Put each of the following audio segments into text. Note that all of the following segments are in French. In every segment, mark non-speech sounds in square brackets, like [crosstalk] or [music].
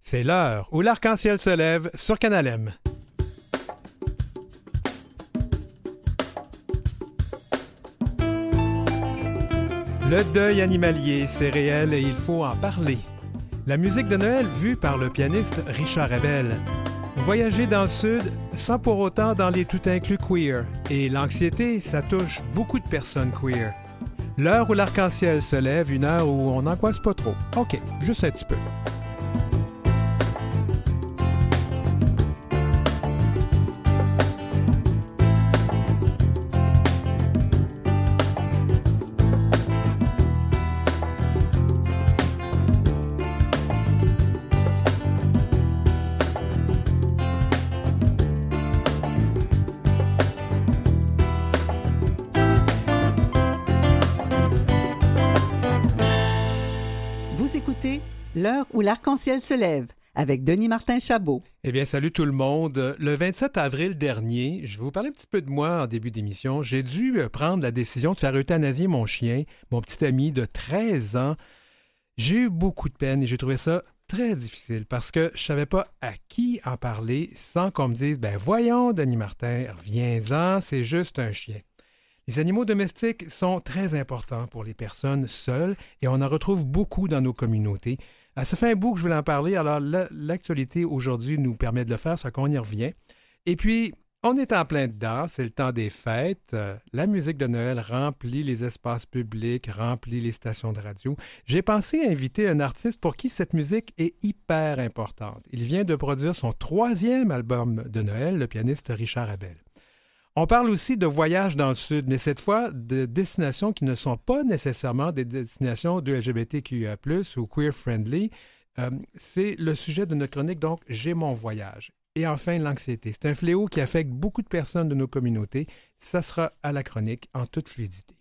C'est l'heure où l'arc-en-ciel se lève sur Canal M. Le deuil animalier, c'est réel et il faut en parler. La musique de Noël vue par le pianiste Richard Abel. Voyager dans le sud sans pour autant dans les tout inclus queer. Et l'anxiété, ça touche beaucoup de personnes queer. L'heure où l'arc-en-ciel se lève, une heure où on n'angoisse pas trop. OK, juste un petit peu. L'arc-en-ciel se lève avec Denis Martin Chabot. Eh bien, salut tout le monde. Le 27 avril dernier, je vais vous parler un petit peu de moi en début d'émission. J'ai dû euh, prendre la décision de faire euthanasier mon chien, mon petit ami de 13 ans. J'ai eu beaucoup de peine et j'ai trouvé ça très difficile parce que je savais pas à qui en parler sans qu'on me dise ben voyons Denis Martin, reviens-en, c'est juste un chien. Les animaux domestiques sont très importants pour les personnes seules et on en retrouve beaucoup dans nos communautés. Ah, ça fait un bout que je voulais en parler, alors l'actualité aujourd'hui nous permet de le faire, ça qu'on y revient. Et puis, on est en plein dedans, c'est le temps des fêtes. Euh, la musique de Noël remplit les espaces publics, remplit les stations de radio. J'ai pensé inviter un artiste pour qui cette musique est hyper importante. Il vient de produire son troisième album de Noël, le pianiste Richard Abel. On parle aussi de voyages dans le Sud, mais cette fois de destinations qui ne sont pas nécessairement des destinations de LGBTQIA, ou queer-friendly. Euh, c'est le sujet de notre chronique, donc J'ai mon voyage. Et enfin, l'anxiété. C'est un fléau qui affecte beaucoup de personnes de nos communautés. Ça sera à la chronique en toute fluidité.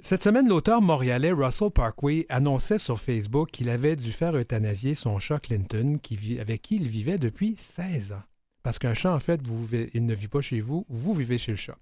Cette semaine, l'auteur montréalais Russell Parkway annonçait sur Facebook qu'il avait dû faire euthanasier son chat Clinton, avec qui il vivait depuis 16 ans. Parce qu'un chat, en fait, il ne vit pas chez vous, vous vivez chez le chat.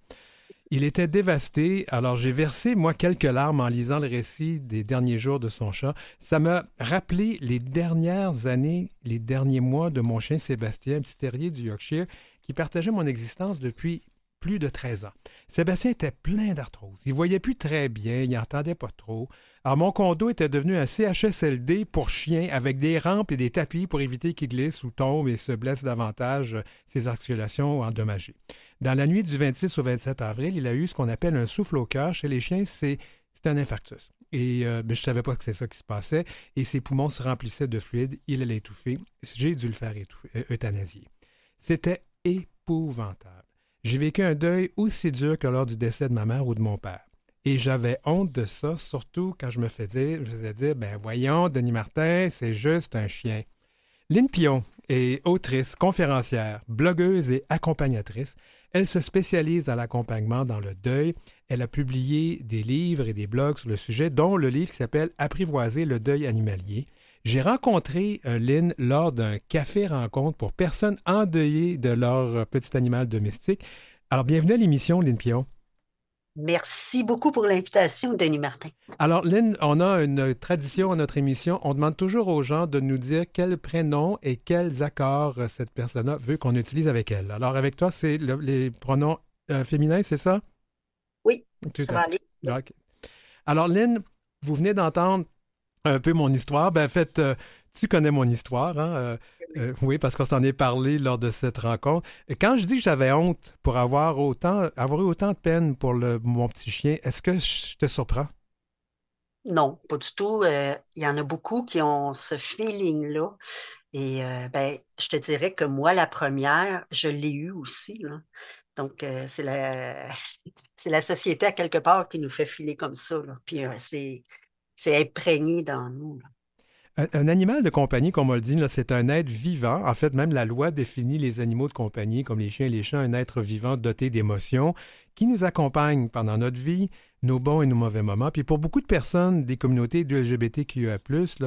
Il était dévasté, alors j'ai versé, moi, quelques larmes en lisant le récit des derniers jours de son chat. Ça m'a rappelé les dernières années, les derniers mois de mon chien Sébastien, petit terrier du Yorkshire, qui partageait mon existence depuis plus de 13 ans. Sébastien était plein d'arthrose. Il voyait plus très bien, il n'entendait pas trop. Alors, mon condo était devenu un CHSLD pour chiens avec des rampes et des tapis pour éviter qu'il glisse ou tombe et se blesse davantage, ses articulations endommagées. Dans la nuit du 26 au 27 avril, il a eu ce qu'on appelle un souffle au cœur. Chez les chiens, c'est un infarctus. Et euh, ben, je ne savais pas que c'est ça qui se passait. Et ses poumons se remplissaient de fluide. Il allait étouffer. J'ai dû le faire euh, euthanasier. C'était épouvantable. J'ai vécu un deuil aussi dur que lors du décès de ma mère ou de mon père. Et j'avais honte de ça, surtout quand je me faisais, je faisais dire, ben voyons, Denis Martin, c'est juste un chien. Lynn Pion est autrice, conférencière, blogueuse et accompagnatrice. Elle se spécialise dans l'accompagnement dans le deuil. Elle a publié des livres et des blogs sur le sujet, dont le livre qui s'appelle Apprivoiser le deuil animalier. J'ai rencontré euh, Lynn lors d'un café rencontre pour personnes endeuillées de leur petit animal domestique. Alors, bienvenue à l'émission, Lynn Pion. Merci beaucoup pour l'invitation, Denis Martin. Alors, Lynn, on a une tradition à notre émission. On demande toujours aux gens de nous dire quel prénom et quels accords cette personne veut qu'on utilise avec elle. Alors, avec toi, c'est les pronoms euh, féminins, c'est ça? Oui, ça va aller. Alors, Lynn, vous venez d'entendre un peu mon histoire. Ben, en fait, euh, tu connais mon histoire, hein? Euh, euh, oui, parce qu'on s'en est parlé lors de cette rencontre. Et quand je dis que j'avais honte pour avoir autant, avoir eu autant de peine pour le, mon petit chien, est-ce que je te surprends? Non, pas du tout. Euh, il y en a beaucoup qui ont ce feeling-là. Et ben, je te dirais que moi, la première, je l'ai eu aussi. Donc, c'est la, [laughs] c'est la société à quelque part qui nous fait filer comme ça. Puis c'est, c'est imprégné dans nous. Un, animal de compagnie, comme on le dit, c'est un être vivant. En fait, même la loi définit les animaux de compagnie, comme les chiens et les chats, un être vivant doté d'émotions qui nous accompagne pendant notre vie, nos bons et nos mauvais moments. Puis pour beaucoup de personnes des communautés de LGBTQIA+,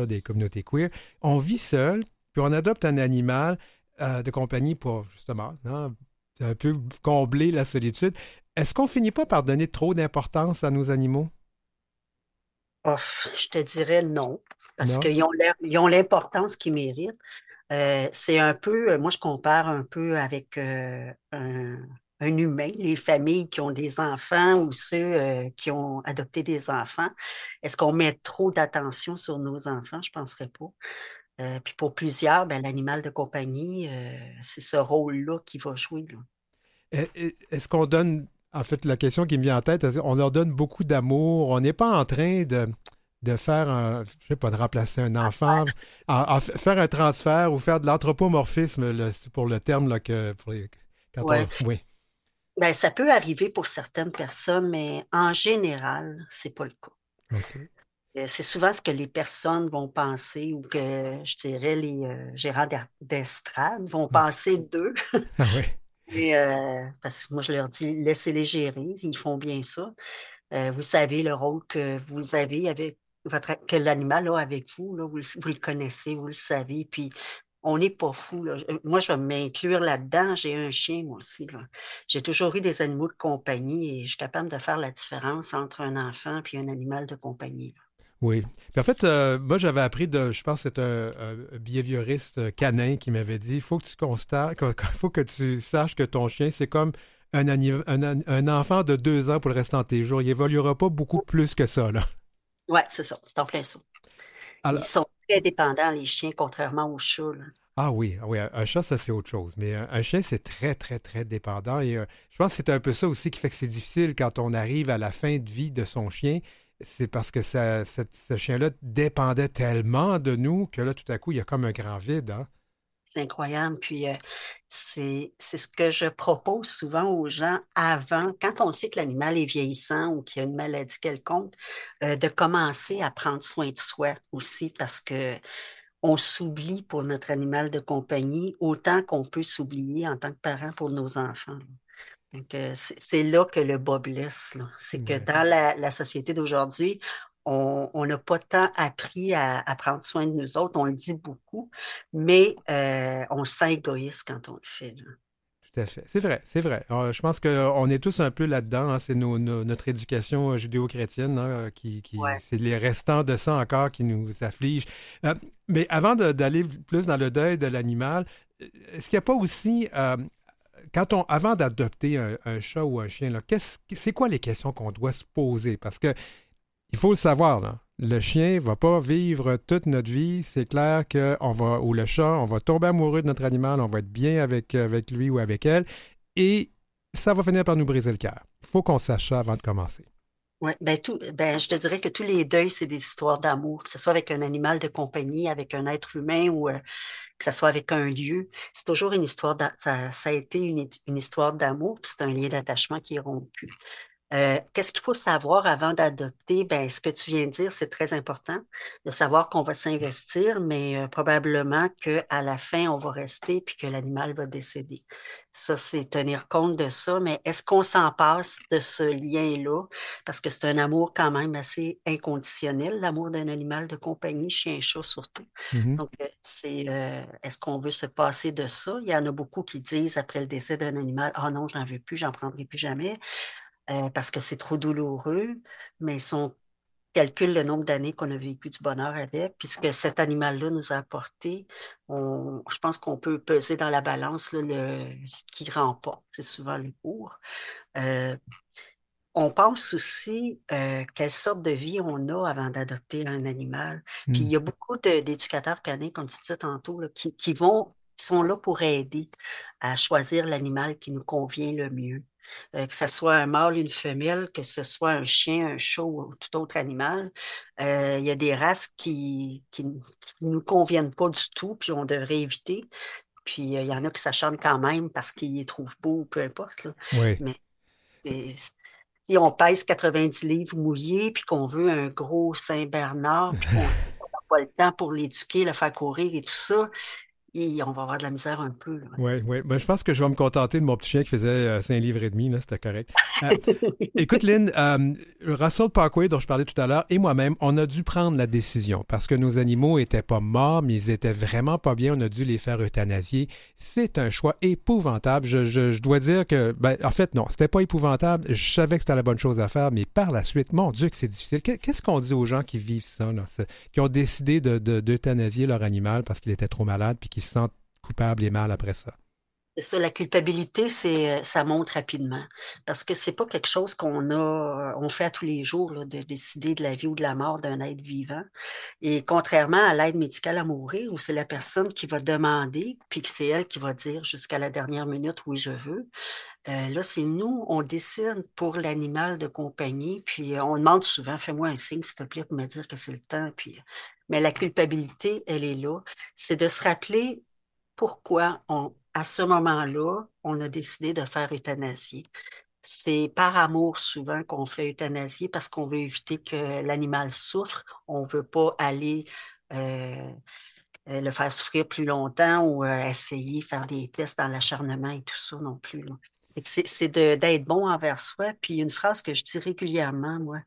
des communautés queer, on vit seul, puis on adopte un animal euh, de compagnie pour, justement, hein, un peu combler la solitude. Est-ce qu'on finit pas par donner trop d'importance à nos animaux? Je te dirais non, parce qu'ils ont l'importance qu'ils méritent. Euh, c'est un peu, euh, moi je compare un peu avec euh, un, humain, les familles qui ont des enfants ou ceux qui ont adopté des enfants. Est-ce qu'on met trop d'attention sur nos enfants? Je ne penserais pas. puis pour plusieurs, ben, l'animal de compagnie, c'est ce rôle-là qui va jouer. Est-ce qu'on donne, en fait, la question qui me vient en tête, on leur donne beaucoup d'amour. On n'est pas en train de de faire un, je sais pas, de remplacer un enfant, faire un transfert ou faire de l'anthropomorphisme pour le terme là, que pour oui. Ben, ça peut arriver pour certaines personnes, mais en général, c'est pas le cas. Euh, c'est souvent ce que les personnes vont penser ou que je dirais les euh, gérants d'estrade vont penser d'eux. ah oui. Euh, parce que moi, je leur dis, laissez-les gérer, ils font bien ça. vous savez le rôle que vous avez avec que l'animal a avec vous, vous, le connaissez, vous le savez, puis on n'est pas fou. Moi, je vais m'inclure là-dedans. J'ai un chien, moi aussi. J'ai toujours eu des animaux de compagnie et je suis capable de faire la différence entre un enfant et un animal de compagnie. Oui. Puis en fait, euh, moi, j'avais appris de, je pense que c'est un, behavioriste canin qui m'avait dit, il faut que tu constates, [laughs] faut que tu saches que ton chien, c'est comme un, un, enfant de deux ans pour le restant de tes jours. Il évoluera pas beaucoup plus que ça, là. Oui, c'est ça. C'est en plein ça. Ils sont très dépendants, les chiens, contrairement aux chats. Ah oui, ah oui, un chat, ça c'est autre chose. Mais un, chien, c'est très, très, très dépendant. Et euh, je pense que c'est un peu ça aussi qui fait que c'est difficile quand on arrive à la fin de vie de son chien. C'est parce que ça, ce chien-là dépendait tellement de nous que là, tout à coup, il y a comme un grand vide. Hein? C'est incroyable. Puis euh, c'est ce que je propose souvent aux gens avant, quand on sait que l'animal est vieillissant ou qu'il y a une maladie quelconque, euh, de commencer à prendre soin de soi aussi parce que on s'oublie pour notre animal de compagnie autant qu'on peut s'oublier en tant que parent pour nos enfants. C'est là que le bas blesse. C'est que dans la, la société d'aujourd'hui, on n'a pas tant appris à, prendre soin de nous autres. On le dit beaucoup, mais euh, on se sent égoïste quand on le fait. Tout à fait. C'est vrai, c'est vrai. Euh, je pense qu'on est tous un peu là-dedans. Hein. C'est notre éducation euh, judéo-chrétienne hein, qui, c'est les restants de ça encore qui nous affligent. mais avant d'aller plus dans le deuil de l'animal, est-ce qu'il n'y a pas aussi quand on, avant d'adopter un, chat ou un chien, c'est quoi les questions qu'on doit se poser? Parce que il faut le savoir. Le chien ne va pas vivre toute notre vie. C'est clair qu'on va, ou le chat, on va tomber amoureux de notre animal, on va être bien avec, avec lui ou avec elle, et ça va finir par nous briser le cœur. Il faut qu'on sache ça avant de commencer. Oui, ben, tout, ben, je te dirais que tous les deuils, c'est des histoires d'amour, que ce soit avec un animal de compagnie, avec un être humain ou euh, que ce soit avec un lieu. C'est toujours une histoire, ça, ça, a été une, une histoire d'amour, puis c'est un lien d'attachement qui est rompu. Euh, qu'est-ce qu'il faut savoir avant d'adopter? Ben, ce que tu viens de dire, c'est très important de savoir qu'on va s'investir, mais euh, probablement qu'à la fin, on va rester puis que l'animal va décéder. Ça, c'est tenir compte de ça, mais est-ce qu'on s'en passe de ce lien-là? Parce que c'est un amour quand même assez inconditionnel, l'amour d'un animal de compagnie, chien, chat surtout. Mmh Donc, euh, c'est est-ce qu'on veut se passer de ça? Il y en a beaucoup qui disent après le décès d'un animal, ah non, j'en veux plus, j'en prendrai plus jamais. Euh, parce que c'est trop douloureux, mais si on calcule le nombre d'années qu'on a vécu du bonheur avec, puisque cet animal-là nous a apporté, je pense qu'on peut peser dans la balance le, ce qui remporte, c'est souvent le cours. Euh, on pense aussi euh, quelle sorte de vie on a avant d'adopter un animal. Puis il y a mmh. beaucoup d'éducateurs canins, comme tu disais tantôt, qui, vont, qui sont là pour aider à choisir l'animal qui nous convient le mieux. Euh, que ce soit un mâle, une femelle, que ce soit un chien, un chat ou tout autre animal. Euh, il y a des races qui ne nous conviennent pas du tout, puis on devrait éviter. Puis euh, il y en a qui s'acharnent quand même parce qu'ils les trouvent beaux, peu importe. Oui. Mais si on pèse 90 livres mouillés, puis qu'on veut un gros Saint-Bernard, puis qu'on n'a pas le temps pour l'éduquer, le faire courir et tout ça, et on va avoir de la misère un peu. Oui, oui. Ben, je pense que je vais me contenter de mon petit chien qui faisait 5 livres et demi, c'était correct. [laughs] écoute, Lynn, Russell Parkway, dont je parlais tout à l'heure, et moi-même, on a dû prendre la décision parce que nos animaux étaient pas morts, mais ils étaient vraiment pas bien. On a dû les faire euthanasier. C'est un choix épouvantable. Je, dois dire que, ben, en fait, non, c'était pas épouvantable. Je savais que c'était la bonne chose à faire, mais par la suite, mon Dieu, que c'est difficile. Qu'est-ce qu'on dit aux gens qui vivent ça, qui ont décidé d'euthanasier de, leur animal parce qu'il était trop malade puis se sentent coupables et mal après ça? C'est ça, la culpabilité, c'est, ça monte rapidement. Parce que c'est pas quelque chose qu'on a, on fait à tous les jours, de décider de la vie ou de la mort d'un être vivant. Et contrairement à l'aide médicale à mourir, où c'est la personne qui va demander, puis que c'est elle qui va dire jusqu'à la dernière minute, oui, je veux. Euh, là, c'est nous, on décide pour l'animal de compagnie, puis on demande souvent, fais-moi un signe, s'il te plaît, pour me dire que c'est le temps. Puis... Mais la culpabilité, elle est là. C'est de se rappeler pourquoi à ce moment-là, on a décidé de faire euthanasier. C'est par amour souvent qu'on fait euthanasier parce qu'on veut éviter que l'animal souffre. On ne veut pas aller euh, euh, le faire souffrir plus longtemps ou euh, essayer de faire des tests dans l'acharnement et tout ça non plus. C'est d'être bon envers soi. Puis une phrase que je dis régulièrement, moi,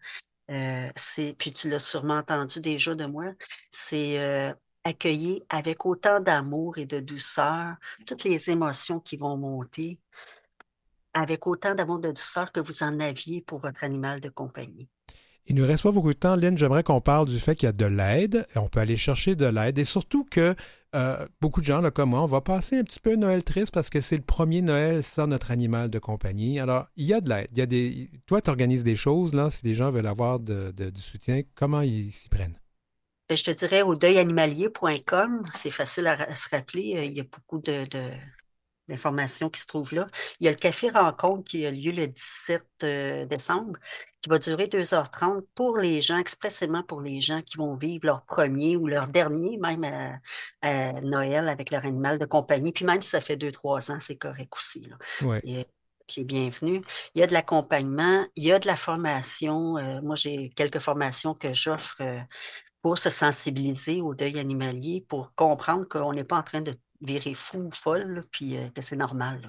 c'est, puis tu l'as sûrement entendu déjà de moi, c'est accueillir avec autant d'amour et de douceur toutes les émotions qui vont monter, avec autant d'amour et de douceur que vous en aviez pour votre animal de compagnie. Il ne nous reste pas beaucoup de temps, Lynn. J'aimerais qu'on parle du fait qu'il y a de l'aide. On peut aller chercher de l'aide et surtout que euh, beaucoup de gens, comme moi, on va passer un petit peu Noël triste parce que c'est le premier Noël sans notre animal de compagnie. Alors, il y a de l'aide. Y a des... Toi, tu organises des choses, là, si les gens veulent avoir du soutien, comment ils s'y prennent? Ben, je te dirais au deuilanimalier.com, c'est facile à, se rappeler, il y a beaucoup de, d'informations qui se trouvent là. Il y a le café rencontre qui a lieu le 17 euh, décembre, qui va durer 2h30 pour les gens, expressément pour les gens qui vont vivre leur premier ou leur dernier, même à, Noël avec leur animal de compagnie. Puis même si ça fait 2-3 ans, c'est correct aussi. Là. qui est bienvenu. Il y a de l'accompagnement, il y a de la formation. Euh, moi, j'ai quelques formations que j'offre pour se sensibiliser au deuil animalier, pour comprendre qu'on n'est pas en train de virer fou ou folle, puis euh, que c'est normal,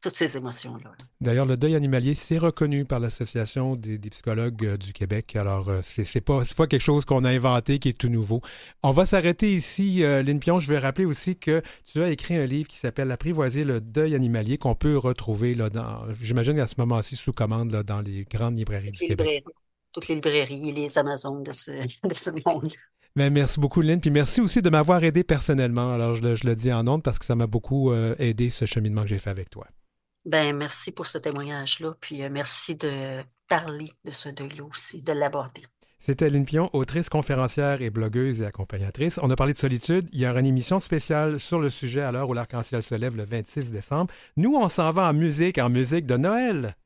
toutes ces émotions-là. D'ailleurs, le deuil animalier, c'est reconnu par l'Association des, psychologues euh, du Québec. Alors, euh, c'est, c'est pas, pas quelque chose qu'on a inventé qui est tout nouveau. On va s'arrêter ici, Lynn Pion. Je vais rappeler aussi que tu as écrit un livre qui s'appelle Apprivoiser le deuil animalier qu'on peut retrouver, là, dans, j'imagine à ce moment-ci, sous commande dans les grandes librairies du Québec toutes les librairies et les Amazones de ce, [laughs] de ce monde. Mais merci beaucoup, Lynn. Puis merci aussi de m'avoir aidé personnellement. Alors, je le, je le, dis en honte parce que ça m'a beaucoup euh, aidé, ce cheminement que j'ai fait avec toi. Ben, merci pour ce témoignage-là. Puis euh, merci de parler de ce deuil-là aussi, de l'aborder. C'était Lynn Pion, autrice, conférencière et blogueuse et accompagnatrice. On a parlé de solitude. Il y aura une émission spéciale sur le sujet à l'heure où l'arc-en-ciel se lève le 26 décembre. Nous, on s'en va en musique, en musique de Noël.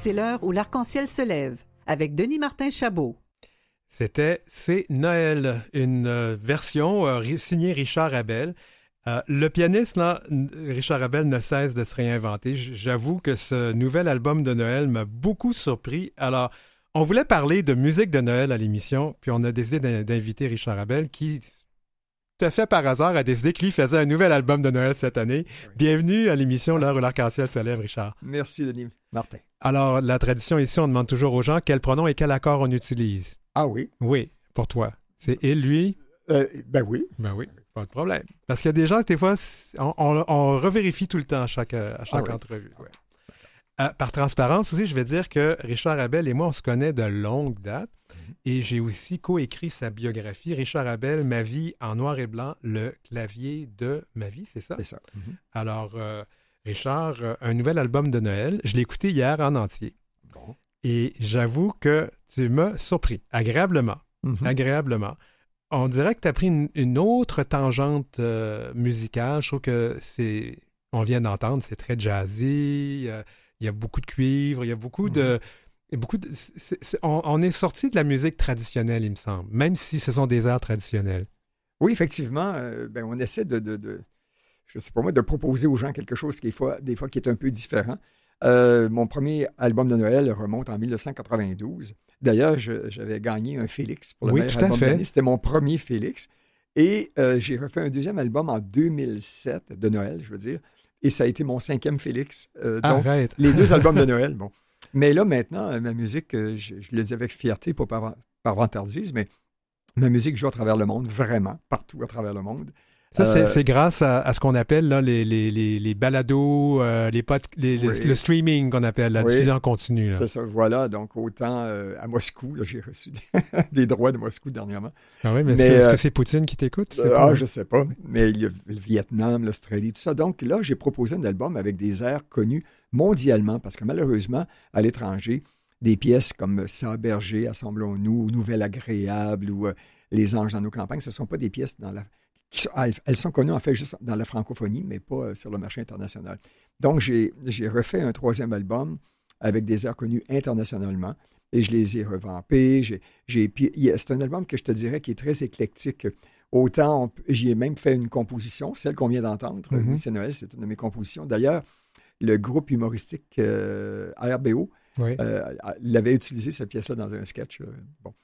C'est l'heure où l'arc-en-ciel se lève avec Denis Martin Chabot. C'était C'est Noël, une euh, version euh, signée Richard Abel. Euh, le pianiste, là, Richard Abel, ne cesse de se réinventer. J'avoue que ce nouvel album de Noël m'a beaucoup surpris. Alors, on voulait parler de musique de Noël à l'émission, puis on a décidé d'inviter Richard Abel, qui, tout à fait par hasard, a décidé que lui faisait un nouvel album de Noël cette année. Bienvenue à l'émission L'heure où l'arc-en-ciel se lève, Richard. Merci, Denis. Martin. Alors, la tradition ici, on demande toujours aux gens quel pronom et quel accord on utilise. Ah oui? Oui, pour toi. C'est il, lui? Euh, ben oui. Ben oui, pas de problème. Parce qu'il y a des gens, des fois, on, revérifie tout le temps à chaque, à chaque ah entrevue. Euh, par transparence aussi, je vais dire que Richard Abel et moi, on se connaît de longue date. Mhm. Et j'ai aussi coécrit sa biographie, Richard Abel, Ma vie en noir et blanc, le clavier de ma vie, c'est ça? C'est ça. Mhm. Alors, euh, Richard, un nouvel album de Noël, je l'ai écouté hier en entier. Et j'avoue que tu m'as surpris, agréablement. Mhm. Agréablement. On dirait que tu as pris une, autre tangente euh, musicale. Je trouve que c'est. On vient d'entendre, c'est très jazzy. Euh, il y a beaucoup de cuivre, il y a beaucoup de. Mhm. Beaucoup on, est sorti de la musique traditionnelle, il me semble, même si ce sont des airs traditionnels. Oui, effectivement. Euh, ben, on essaie de, de, je sais pas moi, de proposer aux gens quelque chose qui est fois, des fois qui est un peu différent. Euh, mon premier album de Noël remonte en 1992. D'ailleurs, j'avais gagné un Félix pour le oui, tout à fait. C'était mon premier Félix. Et euh, j'ai refait un deuxième album en 2007, de Noël, je veux dire. Et ça a été mon cinquième Félix. Euh, donc, Arrête. les deux [laughs] albums de Noël, bon. Mais là, maintenant, ma musique, je, le dis avec fierté, pas par, par vantardise, mais ma musique joue à travers le monde, vraiment, partout à travers le monde. Ça, euh, c'est grâce à, ce qu'on appelle là, les, les, les, balados, euh, les, le streaming qu'on appelle, la diffusion continue. C'est ça, voilà. Donc, autant euh, à Moscou, j'ai reçu [laughs] des, droits de Moscou dernièrement. Ah oui, mais, est-ce que c'est Poutine qui t'écoute? ah, je sais pas. Mais il y a le Vietnam, l'Australie, tout ça. Donc, là, j'ai proposé un album avec des airs connus mondialement, parce que malheureusement, à l'étranger, des pièces comme Ça berger, Assemblons-nous, Nouvelle agréable ou Les anges dans nos campagnes, ce ne sont pas des pièces dans la elles sont connues en fait juste dans la francophonie, mais pas euh, sur le marché international. Donc, j'ai refait un troisième album avec des airs connus internationalement et je les ai revampés. C'est un album que je te dirais qui est très éclectique. Autant, j'y ai même fait une composition, celle qu'on vient d'entendre. Mm-hmm. C'est Noël, c'est une de mes compositions. D'ailleurs, le groupe humoristique euh, RBO euh, l'avait utilisé, cette pièce-là, dans un sketch. bon.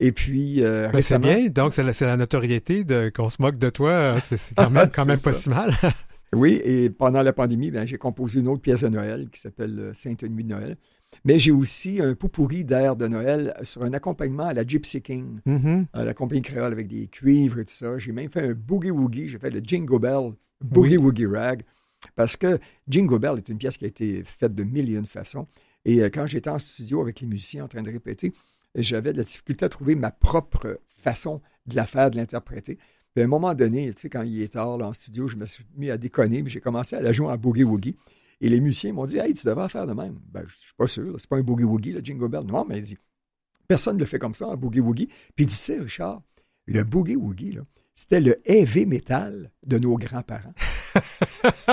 Et puis, euh, ben, C'est bien, donc c'est la, notoriété qu'on se moque de toi, [laughs] c'est quand même, quand même pas si mal. [laughs] oui, et pendant la pandémie, ben, j'ai composé une autre pièce de Noël qui s'appelle euh, Sainte Nuit de Noël. Mais j'ai aussi un poupourri d'air de Noël sur un accompagnement à la Gypsy King, mm-hmm. à la compagnie créole avec des cuivres et tout ça. J'ai même fait un Boogie Woogie, j'ai fait le Jingle Bell Boogie Woogie Rag, parce que Jingle Bell est une pièce qui a été faite de mille et une façons. Et euh, quand j'étais en studio avec les musiciens en train de répéter, j'avais de la difficulté à trouver ma propre façon de la faire, de l'interpréter. Puis à un moment donné, tu sais, quand il est tard là, en studio, je me suis mis à déconner, mais j'ai commencé à la jouer en boogie-woogie. Et les musiciens m'ont dit Hey, tu devrais faire de même. Ben, je suis pas sûr, c'est pas un boogie-woogie, le Jingle Bell. Non, mais il dit Personne ne le fait comme ça, un boogie-woogie. Puis Tu sais, Richard, le boogie-woogie, c'était le heavy metal de nos grands-parents.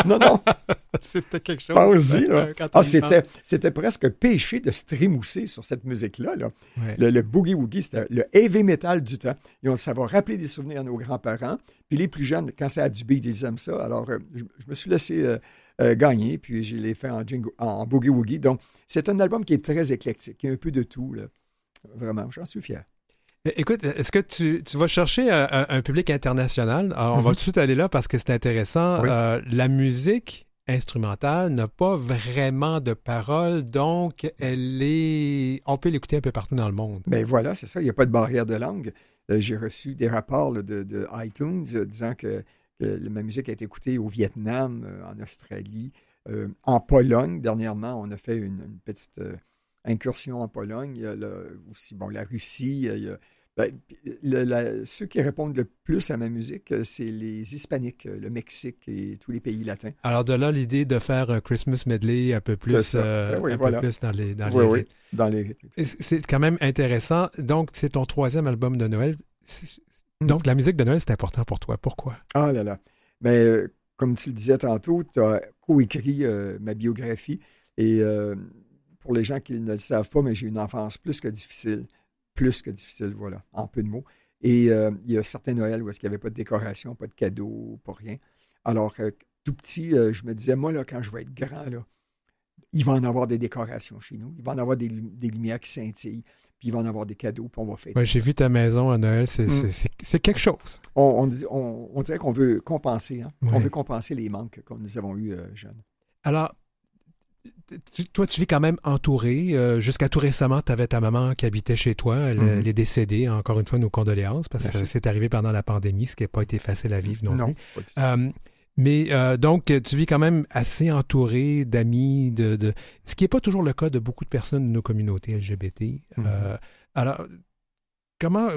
Non, non. [laughs] c'était quelque chose. Pas là. Ah, c'était, c'était presque péché de streamousser sur cette musique-là. Là. Le, boogie-woogie, c'était le heavy metal du temps. Et on, ça va rappeler des souvenirs à nos grands-parents. Puis les plus jeunes, quand ça a du beat, ils aiment ça. Alors, euh, je, me suis laissé euh, euh, gagner, puis je l'ai fait en, en boogie-woogie. Donc, c'est un album qui est très éclectique. Y a un peu de tout. Là. Vraiment, j'en suis fier. Écoute, est-ce que tu, vas chercher un, public international? on va mhm. tout de suite aller là parce que c'est intéressant. Euh, la musique instrumentale n'a pas vraiment de paroles, donc elle est. On peut l'écouter un peu partout dans le monde. Ben voilà, c'est ça. Il n'y a pas de barrière de langue. Euh, j'ai reçu des rapports de, iTunes euh, disant que, ma musique a été écoutée au Vietnam, en Australie, en Pologne. Dernièrement, on a fait une, petite incursion en Pologne. Il y a aussi bon, la Russie. Il y a, ben, ceux qui répondent le plus à ma musique, euh, c'est les Hispaniques, euh, le Mexique et tous les pays latins. Alors de là l'idée de faire un Christmas medley un peu plus, euh, ben un peu plus dans les dans oui, oui, dans les C'est quand même intéressant. Donc c'est ton troisième album de Noël. Hmm. Donc la musique de Noël c'est important pour toi. Pourquoi? Ah là là. Mais ben, comme tu le disais tantôt, tu as coécrit ma biographie et pour les gens qui ne le savent pas, mais j'ai une enfance plus que difficile. Plus que difficile, voilà, en peu de mots. Et euh, il y a certains Noëls où est-ce qu'il n'y avait pas de décoration, pas de cadeaux, pas rien. Alors, euh, tout petit, euh, je me disais, moi, là, quand je vais être grand, là, il va en avoir des décorations chez nous. Il va en avoir des, des lumières qui scintillent. Puis il va en avoir des cadeaux, puis on va fêter. Ouais, J'ai vu ta maison à Noël, c'est Mm. quelque chose. On, on dit- on- on dirait qu'on veut compenser. Hein? Ouais. On veut compenser les manques que nous avons eus euh, jeunes. Alors, toi, tu vis quand même entouré. Euh, Jusqu'à tout récemment, tu avais ta maman qui habitait chez toi. Elle, Mhm. elle est décédée. Encore une fois, nos condoléances, parce que c'est arrivé pendant la pandémie, ce qui n'a pas été facile à vivre non, plus. pas du tout. Euh, mais euh, donc, tu vis quand même assez entouré d'amis, de, de- ce qui n'est pas toujours le cas de beaucoup de personnes de nos communautés LGBT. Mhm. Euh, alors, comment,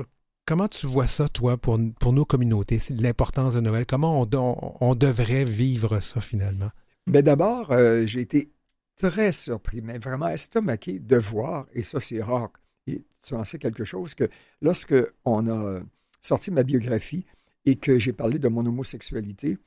comment tu vois ça, toi, pour, pour nos communautés, l'importance de Noël? Comment on, on- on devrait vivre ça finalement? Ben d'abord, euh, j'ai été très surpris, mais vraiment estomaqué de voir, et ça c'est rare, et tu en sais quelque chose, que lorsque on a sorti ma biographie et que j'ai parlé de mon homosexualité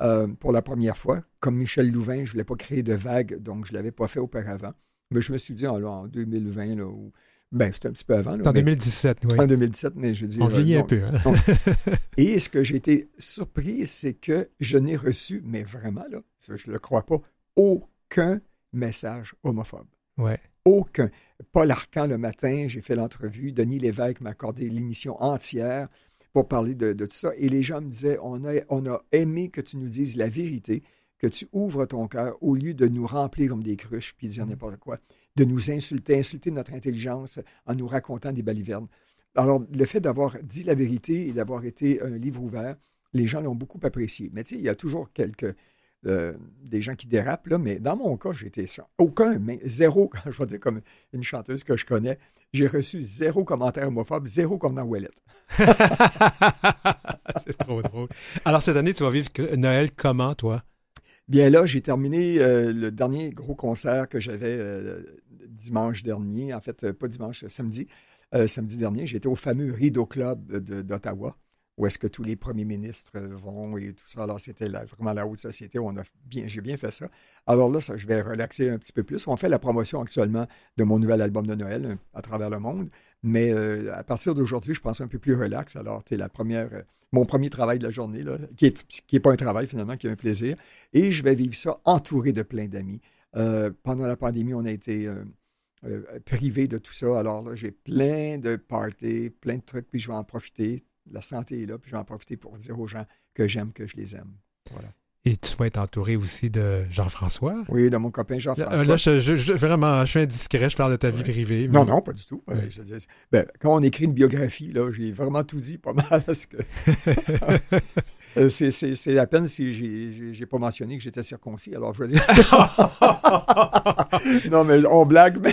euh, pour la première fois, comme Michel Louvain, je ne voulais pas créer de vagues, donc je ne l'avais pas fait auparavant. Mais je me suis dit, en, là, en 2020, là, ou- ben, c'était un petit peu avant. là, En mais- 2017, oui. en 2017, mais je veux dire. On vieillit euh, un peu. hein? [laughs] Et ce que j'ai été surpris, c'est que je n'ai reçu, mais vraiment, là, je ne le crois pas, aucun message homophobe. Ouais. Aucun. Paul Arcan, le matin, j'ai fait l'entrevue. Denis Lévesque m'a accordé l'émission entière pour parler de, de tout ça. Et les gens me disaient on a, on a aimé que tu nous dises la vérité, que tu ouvres ton cœur au lieu de nous remplir comme des cruches puis dire n'importe quoi, de nous insulter, insulter notre intelligence en nous racontant des balivernes. Alors, le fait d'avoir dit la vérité et d'avoir été un livre ouvert, les gens l'ont beaucoup apprécié. Mais tu sais, il y a toujours quelques. Euh, des gens qui dérapent, là, mais dans mon cas, j'ai été sûr. Aucun, mais zéro, [laughs] je vais dire comme une chanteuse que je connais, j'ai reçu zéro commentaire homophobe, zéro comme dans Ouellette. [laughs] c'est trop drôle. Alors, cette année, tu vas vivre Noël comment, toi? Bien là, j'ai terminé euh, le dernier gros concert que j'avais euh, dimanche dernier, en fait, pas dimanche, samedi. Samedi dernier, j'étais au fameux Rideau Club de- d'Ottawa, où est-ce que tous les premiers ministres euh, vont et tout ça. Alors, c'était vraiment la haute société. On a bien, j'ai bien fait ça. Alors là, ça, je vais relaxer un petit peu plus. On fait la promotion actuellement de mon nouvel album de Noël euh, à travers le monde. Mais euh, à partir d'aujourd'hui, je pense un peu plus relax. Alors, tu la première, mon premier travail de la journée, là, qui n'est est pas un travail finalement, qui est un plaisir. Et je vais vivre ça entouré de plein d'amis. Pendant la pandémie, on a été privé de tout ça. Alors là, j'ai plein de parties, plein de trucs, puis je vais en profiter. La santé est là, puis je vais en profiter pour dire aux gens que j'aime, que je les aime. Voilà. Et tu vas être entouré aussi de Jean-François? Oui, de mon copain Jean-François. Euh, Là, je, je- je- vraiment, je suis indiscret, je parle de ta vie Ouais. privée. mais- Non, non, pas du tout. Oui. je dis- ben, quand on écrit une biographie, là, j'ai vraiment tout dit pas mal [laughs] parce que [laughs] euh, c'est- c'est c'est à peine si j'ai- pas mentionné que j'étais circoncis. Alors, je veux dire. [laughs] non, mais on blague, mais,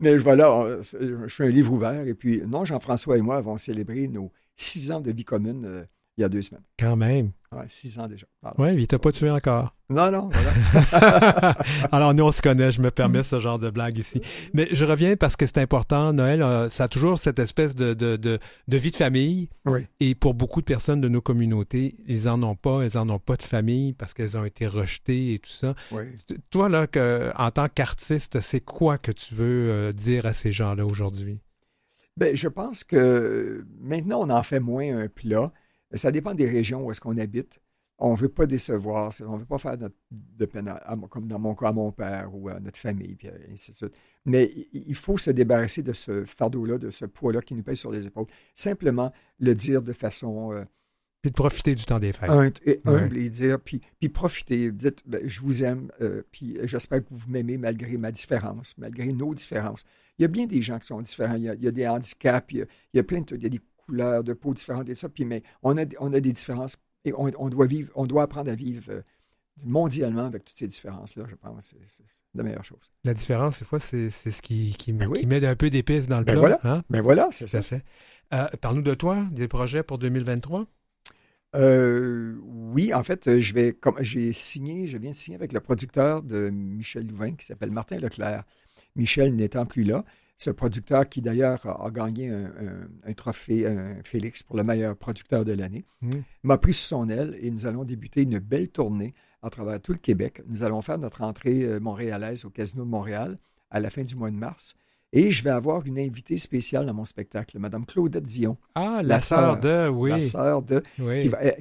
mais voilà, on- je fais un livre ouvert. Et puis, non, Jean-François et moi avons célébré nos six ans de vie commune euh, il y a deux semaines. Quand même. Ouais, six ans déjà. Oui, il t'a pas tué encore. Non, non, voilà. [laughs] Alors, nous, on se connaît, je me permets ce genre de blague ici. Mais je reviens parce que c'est important. Noël, euh, ça a toujours cette espèce de, de, de, de vie de famille. Oui. Et pour beaucoup de personnes de nos communautés, ils en ont pas, elles en ont pas de famille parce qu'elles ont été rejetées et tout ça. oui. Toi, là, que, en tant qu'artiste, c'est quoi que tu veux euh, dire à ces gens-là aujourd'hui? Ben, je pense que maintenant, on en fait moins un plat. Ça dépend des régions où est-ce qu'on habite. On ne veut pas décevoir, on ne veut pas faire notre- de peine, à- à- comme dans mon cas, à mon père ou à notre famille, puis ainsi de suite. Mais il faut se débarrasser de ce fardeau-là, de ce poids-là qui nous pèse sur les épaules. Simplement le dire de façon euh, Puis de profiter du temps des fêtes. humble, et, humble et dire, puis, puis profiter, dites, ben, je vous aime, euh, puis j'espère que vous m'aimez malgré ma différence, malgré nos différences. Il y a bien des gens qui sont différents, il y a, il y a des handicaps, il y a, il y a plein de il y a des couleurs de peau différentes et ça, puis mais on a, on a des différences et on, on doit vivre, on doit apprendre à vivre euh, mondialement avec toutes ces différences-là, je pense, c'est la meilleure chose. La différence, des fois, c'est ce qui, qui, Ben oui. qui met un peu d'épices dans le Ben plat. voilà. hein? Mais voilà, c'est ça. fait. Euh, Parle-nous de toi, des projets pour 2023. Euh, oui, en fait, je vais, comme j'ai signé, je viens de signer avec le producteur de Michel Louvain qui s'appelle Martin Leclerc. Michel n'étant plus là, ce producteur qui d'ailleurs a, gagné un, trophée un Félix pour le meilleur producteur de l'année, mmh. m'a pris sous son aile et nous allons débuter une belle tournée à travers tout le Québec. Nous allons faire notre entrée euh, montréalaise au Casino de Montréal à la fin du mois de mars. Et je vais avoir une invitée spéciale dans mon spectacle, Mme Claudette Dion. Ah, la, sœur de, oui. La sœur de,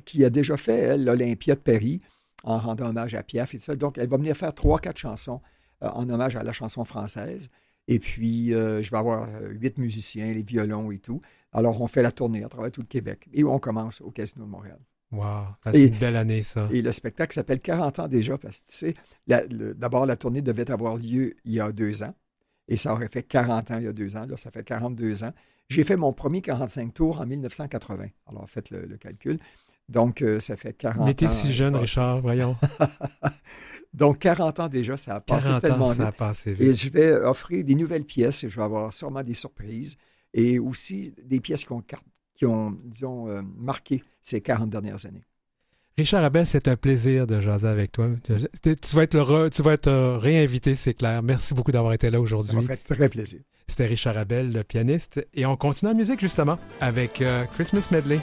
qui, a déjà fait, l'Olympia de Paris en rendant hommage à Piaf et tout ça. Donc, elle va venir faire trois, quatre chansons euh, en hommage à la chanson française. Et puis, euh, je vais avoir huit musiciens, les violons et tout. Alors, on fait la tournée à travers tout le Québec. Et on commence au Casino de Montréal. Wow, c'est une belle année, ça. Et le spectacle s'appelle 40 ans déjà, parce que tu sais, d'abord, la tournée devait avoir lieu il y a deux ans, et ça aurait fait 40 ans il y a deux ans. Là, ça fait 42 ans. J'ai fait mon premier 45 tours en 1980. Alors, faites le, calcul. Donc, euh, ça fait 40 ans. Mais t'es si jeune, Richard, voyons. [laughs] Donc, 40 ans déjà, ça a passé tellement ans, ça a passé vite. Et je vais offrir des nouvelles pièces, je vais avoir sûrement des surprises, et aussi des pièces qui ont qui ont, disons, euh, marqué ces 40 dernières années. Richard Abel, c'est un plaisir de jaser avec toi. Tu vas être, tu vas être euh, réinvité, c'est clair. Merci beaucoup d'avoir été là aujourd'hui. Ça m'a fait très plaisir. C'était Richard Abel, le pianiste. Et on continue en musique, justement, avec euh, Christmas Medley.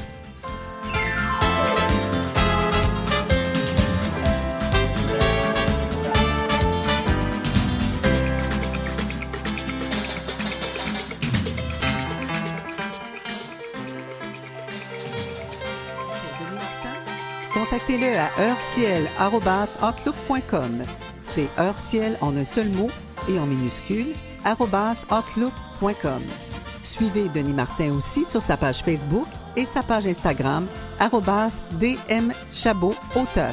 Contactez-le à heureciel.outlook.com. C'est heureciel en un seul mot et en minuscule, outlook.com. Suivez Denis Martin aussi sur sa page Facebook et sa page Instagram, DM Chabot, auteur.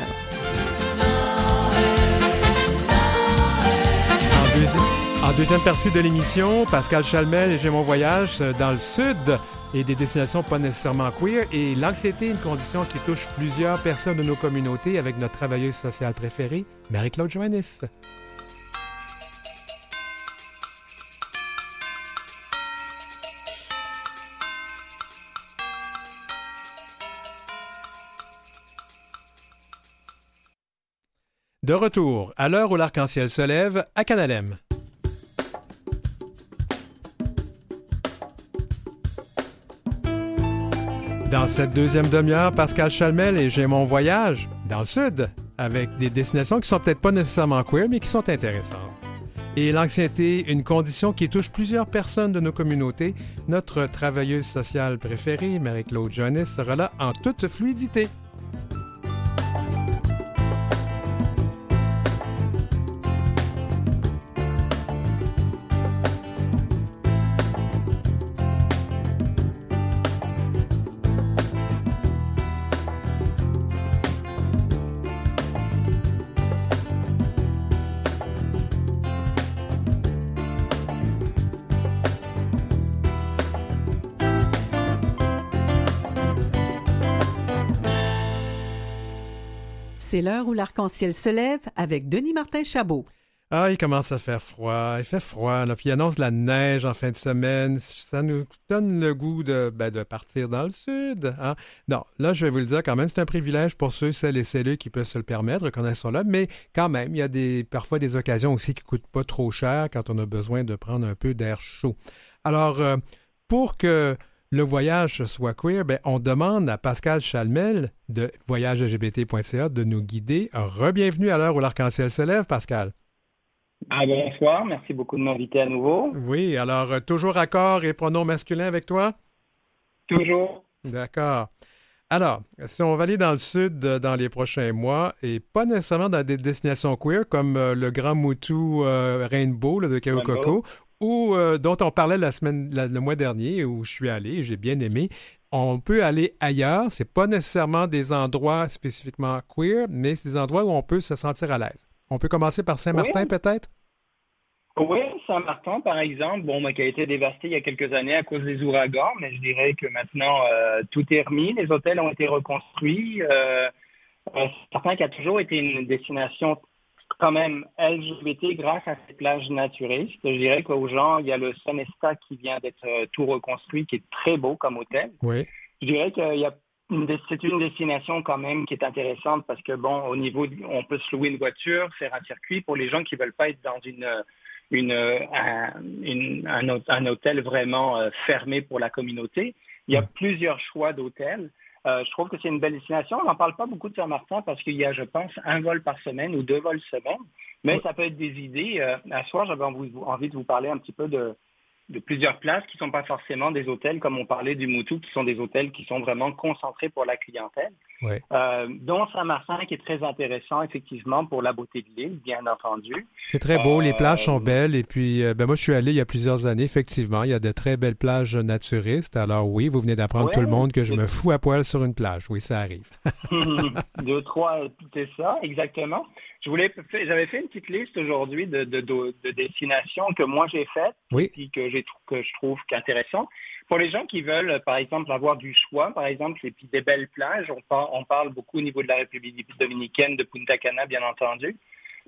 En deuxième partie de l'émission, Pascal Chalmel et J'ai mon voyage dans le sud et des destinations pas nécessairement queer. Et l'anxiété, une condition qui touche plusieurs personnes de nos communautés avec notre travailleuse sociale préférée, Marie-Claude Joannis. De retour, à l'heure où l'arc-en-ciel se lève, à Canalem. Dans cette deuxième demi-heure, Pascal Chalmel et J'ai mon voyage dans le sud, avec des destinations qui sont peut-être pas nécessairement queer, mais qui sont intéressantes. Et l'anxiété, une condition qui touche plusieurs personnes de nos communautés, notre travailleuse sociale préférée, Marie-Claude Jonas, sera là en toute fluidité. C'est l'heure où l'arc-en-ciel se lève avec Denis Martin Chabot. Ah, il commence à faire froid. Il fait froid, là. Puis il annonce la neige en fin de semaine. Ça nous donne le goût de, ben, partir dans le sud. Hein? Non, là, je vais vous le dire quand même, c'est un privilège pour ceux, celles et celles qui peuvent se le permettre là. Mais quand même, il y a des, parfois des occasions aussi qui ne coûtent pas trop cher quand on a besoin de prendre un peu d'air chaud. Alors, euh, pour que le voyage soit queer, ben, on demande à Pascal Chalmel de voyagelgbt.ca de nous guider. Rebienvenue à l'heure où l'arc-en-ciel se lève, Pascal. Ah, bonsoir, merci beaucoup de m'inviter à nouveau. Oui, alors euh, toujours accord et pronom masculin avec toi? Toujours. D'accord. Alors, si on va aller dans le sud euh, dans les prochains mois, et pas nécessairement dans des destinations queer comme euh, le Grand Moutou Rainbow de Kaokoko ou euh, dont on parlait la semaine, le mois dernier, où je suis allé, j'ai bien aimé. On peut aller ailleurs. C'est pas nécessairement des endroits spécifiquement queer, mais c'est des endroits où on peut se sentir à l'aise. On peut commencer par Saint-Martin, peut-être? Oui, Saint-Martin, par exemple, bon, qui a été dévasté il y a quelques années à cause des ouragans, mais je dirais que maintenant euh, tout est remis. Les hôtels ont été reconstruits. Euh, Saint-Martin qui a toujours été une destination quand même LGBT grâce à ces plages naturistes. Je dirais qu'aux gens, il y a le Sonesta qui vient d'être euh, tout reconstruit, qui est très beau comme hôtel. Oui. Je dirais qu'il y a c'est une destination quand même qui est intéressante parce que bon, au niveau, on peut se louer une voiture, faire un circuit pour les gens qui veulent pas être dans une une, un, un, hôtel vraiment fermé pour la communauté. Il y a plusieurs choix d'hôtels. Je trouve que c'est une belle destination. On n'en parle pas beaucoup de Saint-Martin parce qu'il y a, je pense, un vol par semaine ou deux vols semaine. Mais ça peut être des idées. à soir, j'avais envie de vous parler un petit peu de, de plusieurs places qui ne sont pas forcément des hôtels, comme on parlait du Moutou, qui sont des hôtels qui sont vraiment concentrés pour la clientèle. Euh, dont Saint-Martin, qui est très intéressant, effectivement, pour la beauté de l'île, bien entendu. C'est très beau, les plages sont euh, belles. Et puis, euh, ben moi, je suis allé il y a plusieurs années, effectivement. Il y a de très belles plages naturistes. Alors, oui, vous venez d'apprendre tout le monde que je me fous à poil sur une plage. Oui, ça arrive. [laughs] Deux, trois, c'est ça, exactement. Je voulais, j'avais fait une petite liste aujourd'hui de, destinations que moi j'ai faites et que, que je trouve qu'intéressant. Pour les gens qui veulent, par exemple, avoir du choix, par exemple, et puis des belles plages, on, on parle beaucoup au niveau de la République dominicaine de Punta Cana, bien entendu.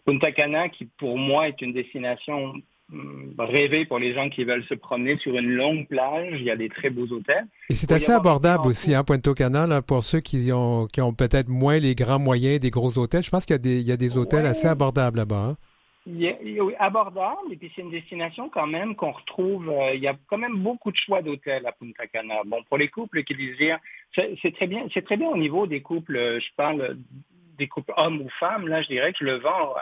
Punta Cana, qui pour moi est une destination hum, rêvée pour les gens qui veulent se promener sur une longue plage. Il y a des très beaux hôtels. Et c'est assez abordable aussi, hein, Punta Cana, pour ceux qui ont, qui ont peut-être moins les grands moyens des gros hôtels. Je pense qu'il y a des, il y a des hôtels assez abordables là-bas. Hein abordable, et puis c'est une destination quand même qu'on retrouve, euh, il y a quand même beaucoup de choix d'hôtels à Punta Cana. Bon, pour les couples qui désirent, c'est très bien, c'est très bien au niveau des couples, euh, je parle des couples hommes ou femmes, là je dirais que je le vends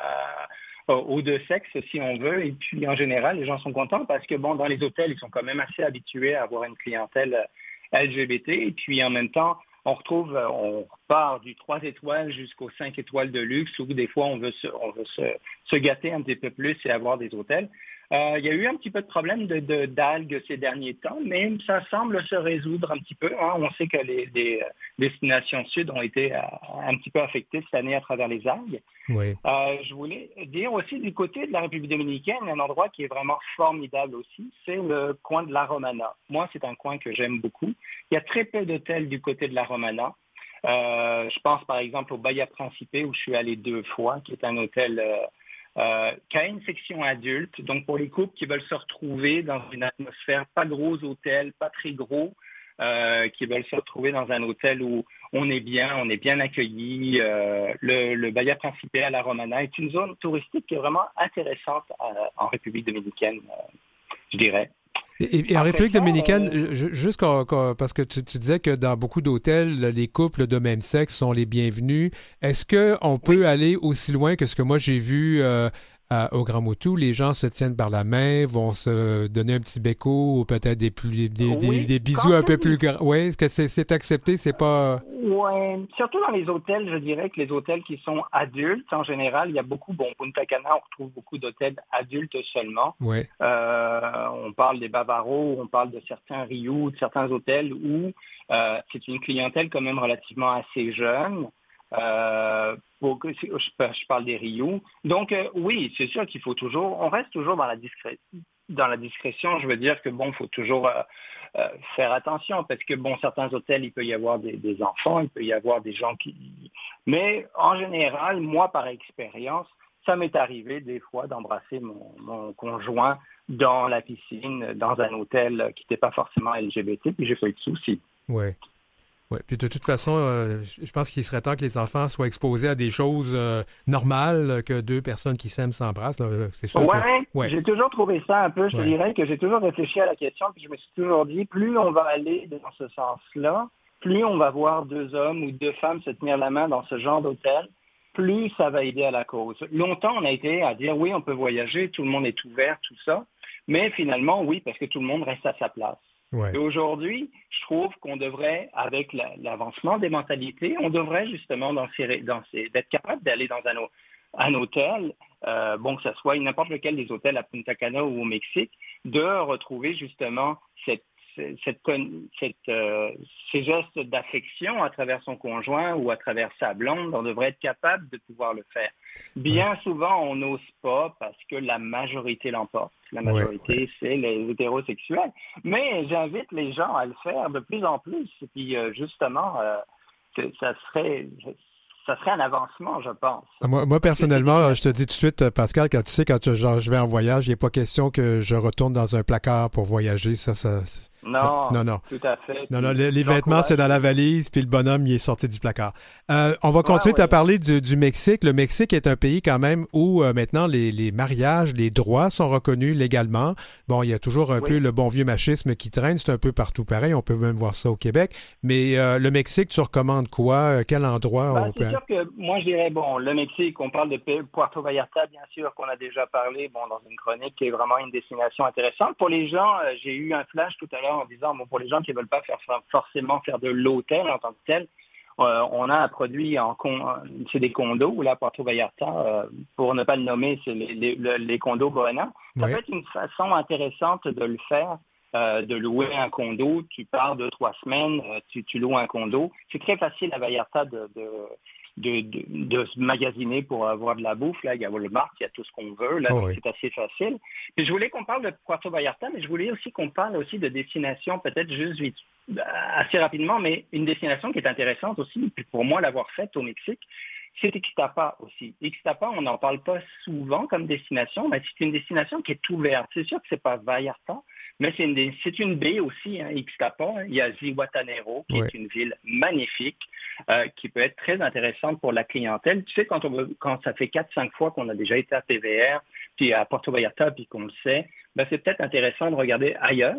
aux deux sexes si on veut, et puis en général les gens sont contents parce que bon, dans les hôtels, ils sont quand même assez habitués à avoir une clientèle euh, LGBT, et puis en même temps, on retrouve, euh, on part du 3 étoiles jusqu'aux 5 étoiles de luxe où des fois on veut se, on veut se, gâter un petit peu plus et avoir des hôtels. Euh, il y a eu un petit peu de problème de, d'algues ces derniers temps, mais ça semble se résoudre un petit peu. Hein. On sait que les, euh, destinations sud ont été euh, un petit peu affectées cette année à travers les algues. je voulais dire aussi du côté de la République dominicaine, un endroit qui est vraiment formidable aussi, c'est le coin de la Romana. Moi, c'est un coin que j'aime beaucoup. Il y a très peu d'hôtels du côté de la Romana. je pense par exemple au Bahia Principe où je suis allé deux fois, qui est un hôtel euh, qui a une section adulte. Donc, pour les couples qui veulent se retrouver dans une atmosphère, pas gros hôtel, pas très gros, euh, qui veulent se retrouver dans un hôtel où on est bien, on est bien accueilli. Euh, le, le Bahia Principe à la Romana est une zone touristique qui est vraiment intéressante en République dominicaine, je dirais. Et, en République dominicaine, juste parce que tu, disais que dans beaucoup d'hôtels, les couples de même sexe sont les bienvenus. Est-ce qu'on peut aller aussi loin que ce que moi j'ai vu euh, au Grand Moutou, les gens se tiennent par la main, vont se donner un petit béco ou peut-être des, des, bisous un peu plus grands. Oui, est-ce que c'est accepté? C'est pas. Oui, surtout dans les hôtels, je dirais que les hôtels qui sont adultes, en général, il y a beaucoup, bon, Punta Cana, on retrouve beaucoup d'hôtels adultes seulement. Oui. Euh, on parle des Bavaros, on parle de certains Rio, de certains hôtels où euh, c'est une clientèle quand même relativement assez jeune. Euh, que, je, parle des Rio. Donc euh, oui, c'est sûr qu'il faut toujours, on reste toujours dans la discrétion. Je veux dire que bon, il faut toujours euh, faire attention parce que bon, certains hôtels, il peut y avoir des, enfants, il peut y avoir des gens qui. Mais en général, moi, par expérience, ça m'est arrivé des fois d'embrasser mon, conjoint dans la piscine, dans un hôtel qui n'était pas forcément LGBT, puis j'ai fait de souci. Oui. Oui, puis de toute façon, euh, je pense qu'il serait temps que les enfants soient exposés à des choses euh, normales que deux personnes qui s'aiment s'embrassent. C'est sûr. Ouais, j'ai toujours trouvé ça un peu. Je dirais que j'ai toujours réfléchi à la question, puis je me suis toujours dit, plus on va aller dans ce sens-là, plus on va voir deux hommes ou deux femmes se tenir la main dans ce genre d'hôtel, plus ça va aider à la cause. Longtemps, on a été à dire oui, on peut voyager, tout le monde est ouvert, tout ça, mais finalement, oui, parce que tout le monde reste à sa place. Et aujourd'hui, je trouve qu'on devrait, avec l'avancement des mentalités, on devrait justement dans d'être capable d'aller dans un, hôtel, euh, bon que ce soit n'importe lequel des hôtels à Punta Cana ou au Mexique, de retrouver justement cette cette, euh, ces gestes d'affection à travers son conjoint ou à travers sa blonde, on devrait être capable de pouvoir le faire. Bien souvent, on n'ose pas parce que la majorité l'emporte. La majorité, c'est les hétérosexuels. Mais j'invite les gens à le faire de plus en plus. Et puis, euh, justement, euh, ça serait ça serait un avancement, je pense. Ah, moi, moi personnellement, je te dis tout de suite, Pascal, quand tu sais, quand je vais en voyage, il n'est pas question que je retourne dans un placard pour voyager. Ça, ça, Non, non, non. Tout à fait. Non, non, les, vêtements, c'est dans la valise, puis le bonhomme, il est sorti du placard. Euh, on va continuer à parler du, Mexique. Le Mexique est un pays quand même où euh, maintenant les, mariages, les droits sont reconnus légalement. Bon, il y a toujours un peu le bon vieux machisme qui traîne, c'est un peu partout pareil. On peut même voir ça au Québec. Mais euh, le Mexique, tu recommandes quoi? Quel endroit? Ben, c'est sûr que moi, je dirais, bon, le Mexique, on parle de Puerto Vallarta, bien sûr, qu'on a déjà parlé, bon, dans une chronique qui est vraiment une destination intéressante. Pour les gens, j'ai eu un flash tout à l'heure en disant, bon, pour les gens qui ne veulent pas faire forcément faire de l'hôtel en tant que tel, euh, on a un produit en c'est des condos, là, Puerto Vallarta, euh, pour ne pas le nommer, c'est les, condos Bohena. Ça peut être une façon intéressante de le faire, euh, de louer un condo. Tu pars deux, trois semaines, tu, loues un condo. C'est très facile à Vallarta de, de, se magasiner pour avoir de la bouffe. Là, il y a Walmart, il y a tout ce qu'on veut. Là, oh c'est assez facile. Puis je voulais qu'on parle de Puerto Vallarta, mais je voulais aussi qu'on parle aussi de destinations, peut-être juste vite, euh, assez rapidement, mais une destination qui est intéressante aussi, puis pour moi l'avoir faite au Mexique, c'est Ixtapa aussi. Ixtapa, on n'en parle pas souvent comme destination, mais c'est une destination qui est ouverte. C'est sûr que c'est pas Vallarta, mais c'est une, c'est une baie aussi, hein, Ixtapa. Il y a Zihuatanejo, qui est une ville magnifique, euh, qui peut être très intéressante pour la clientèle. Tu sais, quand, on, quand ça fait 4-5 fois qu'on a déjà été à PVR, puis à Porto Vallarta, puis qu'on le sait, ben, c'est peut-être intéressant de regarder ailleurs.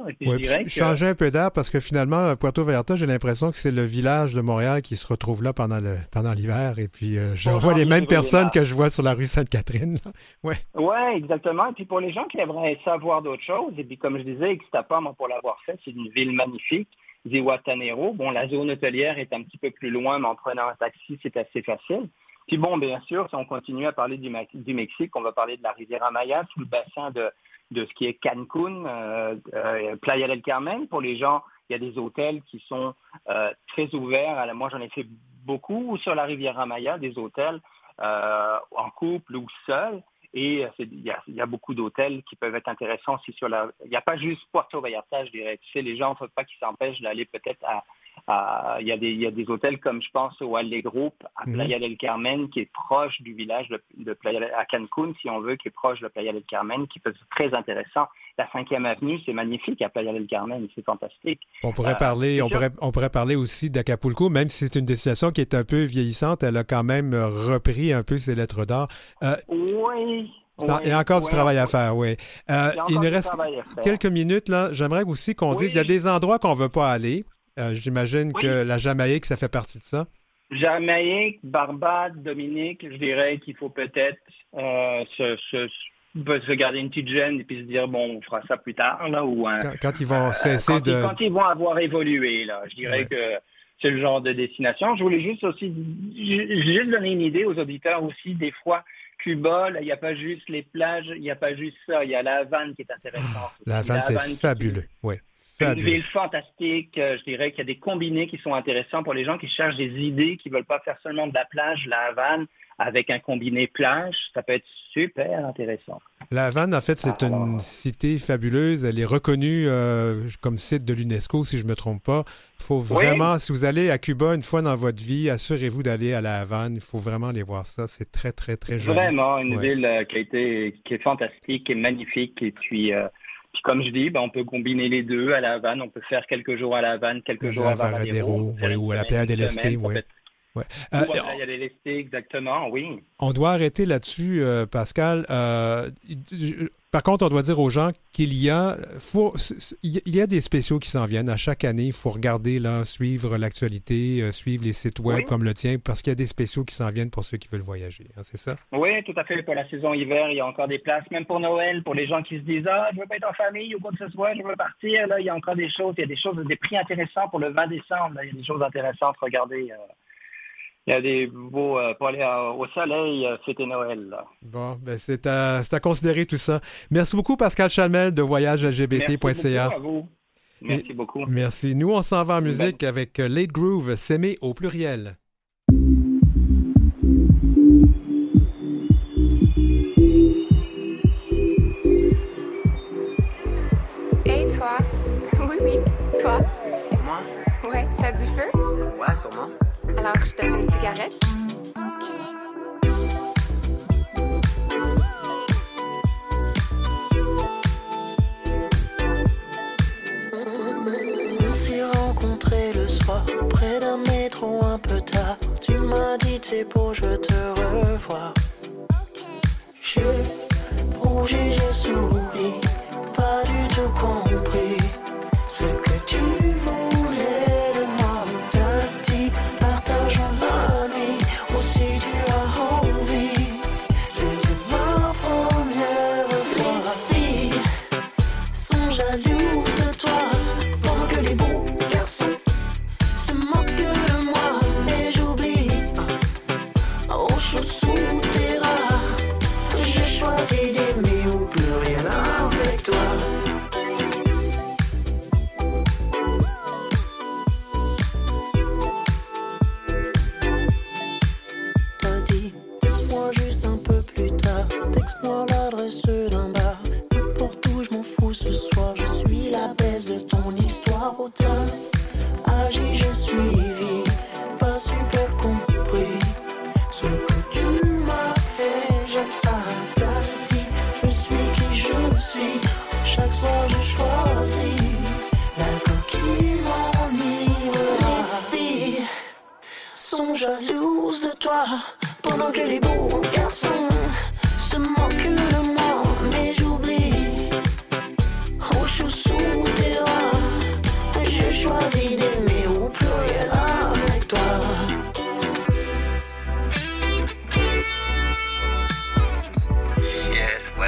Changer un peu d'air parce que finalement, Puerto Vallarta, j'ai l'impression que c'est le village de Montréal qui se retrouve là pendant le pendant l'hiver. Et puis, euh, je vois les mêmes personnes que je vois sur la rue Sainte-Catherine. Ouais. ouais, exactement. Et puis, pour les gens qui aimeraient savoir d'autres choses, et puis comme je disais, Ixtapa, moi, pour l'avoir fait, c'est une ville magnifique. Zihuatanejo, bon, la zone hôtelière est un petit peu plus loin, mais en prenant un taxi, c'est assez facile. Puis bon, bien sûr, si on continue à parler du, Mexique, on va parler de la Riviera Maya, tout le bassin de, de ce qui est Cancun, euh, euh, Playa del Carmen. Pour les gens, il y a des hôtels qui sont euh, très ouverts. moi, j'en ai fait beaucoup sur la Riviera Maya, des hôtels en couple ou seul. Et il y, a, beaucoup d'hôtels qui peuvent être intéressants aussi sur la. Il n'y a pas juste Puerto Vallarta, je dirais. Tu sais, les gens ne faut pas qu'ils s'empêchent d'aller peut-être à, il, y a des, il y a des hôtels comme je pense au Group à mhm. Playa del Carmen qui est proche du village de, Playa à Cancun si on veut qui est proche de Playa del Carmen qui peut être très intéressant. La 5e avenue c'est magnifique à Playa del Carmen c'est fantastique. On pourrait euh, parler on pourrait, on pourrait parler aussi d'Acapulco même si c'est une destination qui est un peu vieillissante elle a quand même repris un peu ses lettres d'or. Euh, oui. il y a encore du travail à faire, oui. Euh, il, nous reste quelques minutes, là. J'aimerais aussi qu'on dise, il y a des endroits qu'on ne veut pas aller. Euh, j'imagine que la Jamaïque, ça fait partie de ça. Jamaïque, Barbade, Dominique, je dirais qu'il faut peut-être euh, se, garder une petite gêne et puis se dire bon on fera ça plus tard là ou quand, ils vont euh, cesser quand de ils, quand ils vont avoir évolué là je dirais que c'est le genre de destination je voulais juste aussi juste donner une idée aux auditeurs aussi des fois Cuba, il n'y a pas juste les plages, il n'y a pas juste ça, il y a la Havane qui est intéressante. La Havane, c'est fabuleux, oui. Une ville fantastique. Euh, je dirais qu'il y a des combinés qui sont intéressants pour les gens qui cherchent des idées, qui ne veulent pas faire seulement de la plage, la Havane, avec un combiné plage. Ça peut être super intéressant. La Havane, en fait, c'est une cité fabuleuse. Elle est reconnue euh, comme site de l'UNESCO, si je ne me trompe pas. Il faut vraiment, si vous allez à Cuba une fois dans votre vie, assurez-vous d'aller à la Havane. Il faut vraiment aller voir ça. C'est très, très, très joli. Vraiment, une ville euh, qui, a été, qui est fantastique, qui est magnifique. Et puis, comme je dis, ben, on peut combiner les deux à la Havane. On peut faire quelques jours à la Havane, quelques jours à Varadero. ou à la Playa del Este, oui. Ouais. Euh, Playa exactement, oui. On doit arrêter là-dessus, euh, Pascal. Euh, par contre, on doit dire aux gens qu'il y a, faut, il y a des spéciaux qui s'en viennent. À chaque année, il faut regarder, là, suivre l'actualité, euh, suivre les sites web comme le tien, parce qu'il y a des spéciaux qui s'en viennent pour ceux qui veulent voyager. Hein, c'est ça? Oui, tout à fait. Pour la saison hiver, il y a encore des places, même pour Noël, pour les gens qui se disent Ah, je veux pas être en famille ou quoi que ce soit, je veux partir. Là, il y a encore des choses. Il y a des choses, des prix intéressants pour le 20 décembre. il y a des choses intéressantes. Regardez. Euh, il y a des beaux euh, pour aller au soleil, euh, c'était Noël. Bon, ben c'est à, à, considérer tout ça. Merci beaucoup, Pascal Chalmel de voyagelgbt.ca. Merci beaucoup à vous. Merci beaucoup. Merci. Nous, on s'en va en musique avec euh, Late Groove, s'aimer au pluriel. je te fais une cigarette? On s'est rencontrés le soir, près d'un métro un peu tard. Tu m'as dit t'es beau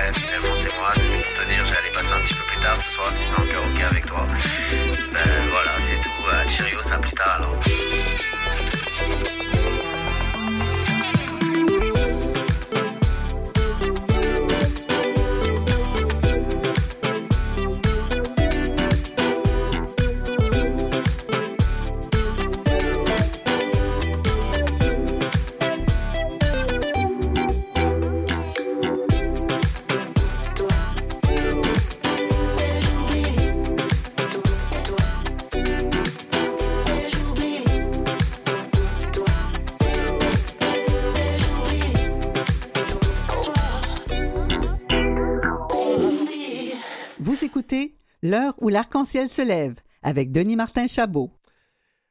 ouais, finalement c'est moi, c'était pour te dire, j'allais passer un petit peu plus tard ce soir si c'est encore ok avec toi. Ben voilà, c'est tout, euh, Cheerios, à plus tard alors. L'heure où l'arc-en-ciel se lève avec Denis Martin Chabot.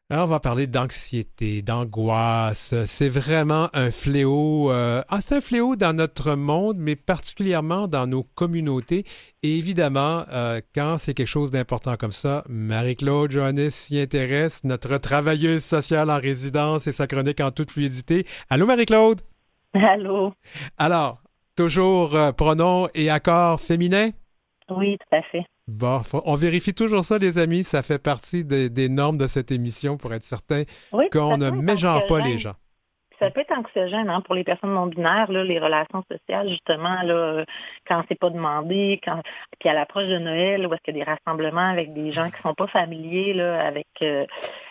Alors, on va parler d'anxiété, d'angoisse. C'est vraiment un fléau. euh, ah, c'est un fléau dans notre monde, mais particulièrement dans nos communautés. Et évidemment, euh, quand c'est quelque chose d'important comme ça, Marie-Claude Johannes s'y intéresse, notre travailleuse sociale en résidence et sa chronique en toute fluidité. Allô, Marie-Claude? Allô? Alors, toujours euh, pronom et accord féminin? Oui, tout à fait. Bon, faut- on vérifie toujours ça, les amis. Ça fait partie des, des normes de cette émission pour être certain Oui, qu'on ne mégenre pas les gens. Ça peut être anxiogène hein, pour les personnes non binaires, là, les relations sociales, justement, là, quand c'est pas demandé, quand puis à l'approche de Noël, où est-ce qu'il y a des rassemblements avec des gens qui sont pas familiers là, avec euh,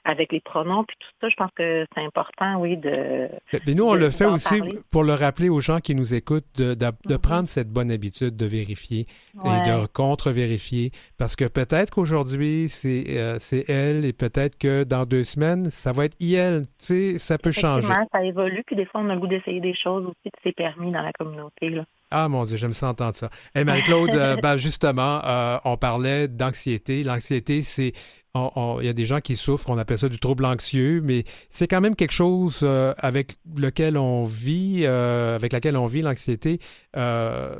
avec les pronoms, puis tout ça, je pense que c'est important, oui, de Mais nous, on de- le fait aussi parler. pour le rappeler aux gens qui nous écoutent de, de- de Mhm. prendre cette bonne habitude de vérifier et de contre-vérifier. Parce que peut-être qu'aujourd'hui, c'est euh, c'est elle et peut-être que dans deux semaines, ça va être IL. Tu sais, ça peut changer. Ça évolue, puis des fois, on a le goût d'essayer des choses aussi, puis c'est permis dans la communauté. Là. Ah mon Dieu, j'aime ça entendre ça. Et Marie-Claude, euh, [laughs] ben, justement, euh, on parlait d'anxiété. L'anxiété, c'est. On- on- Il y a des gens qui souffrent, on appelle ça du trouble anxieux, mais c'est quand même quelque chose euh, avec lequel on vit, euh, avec laquelle on vit l'anxiété. Euh,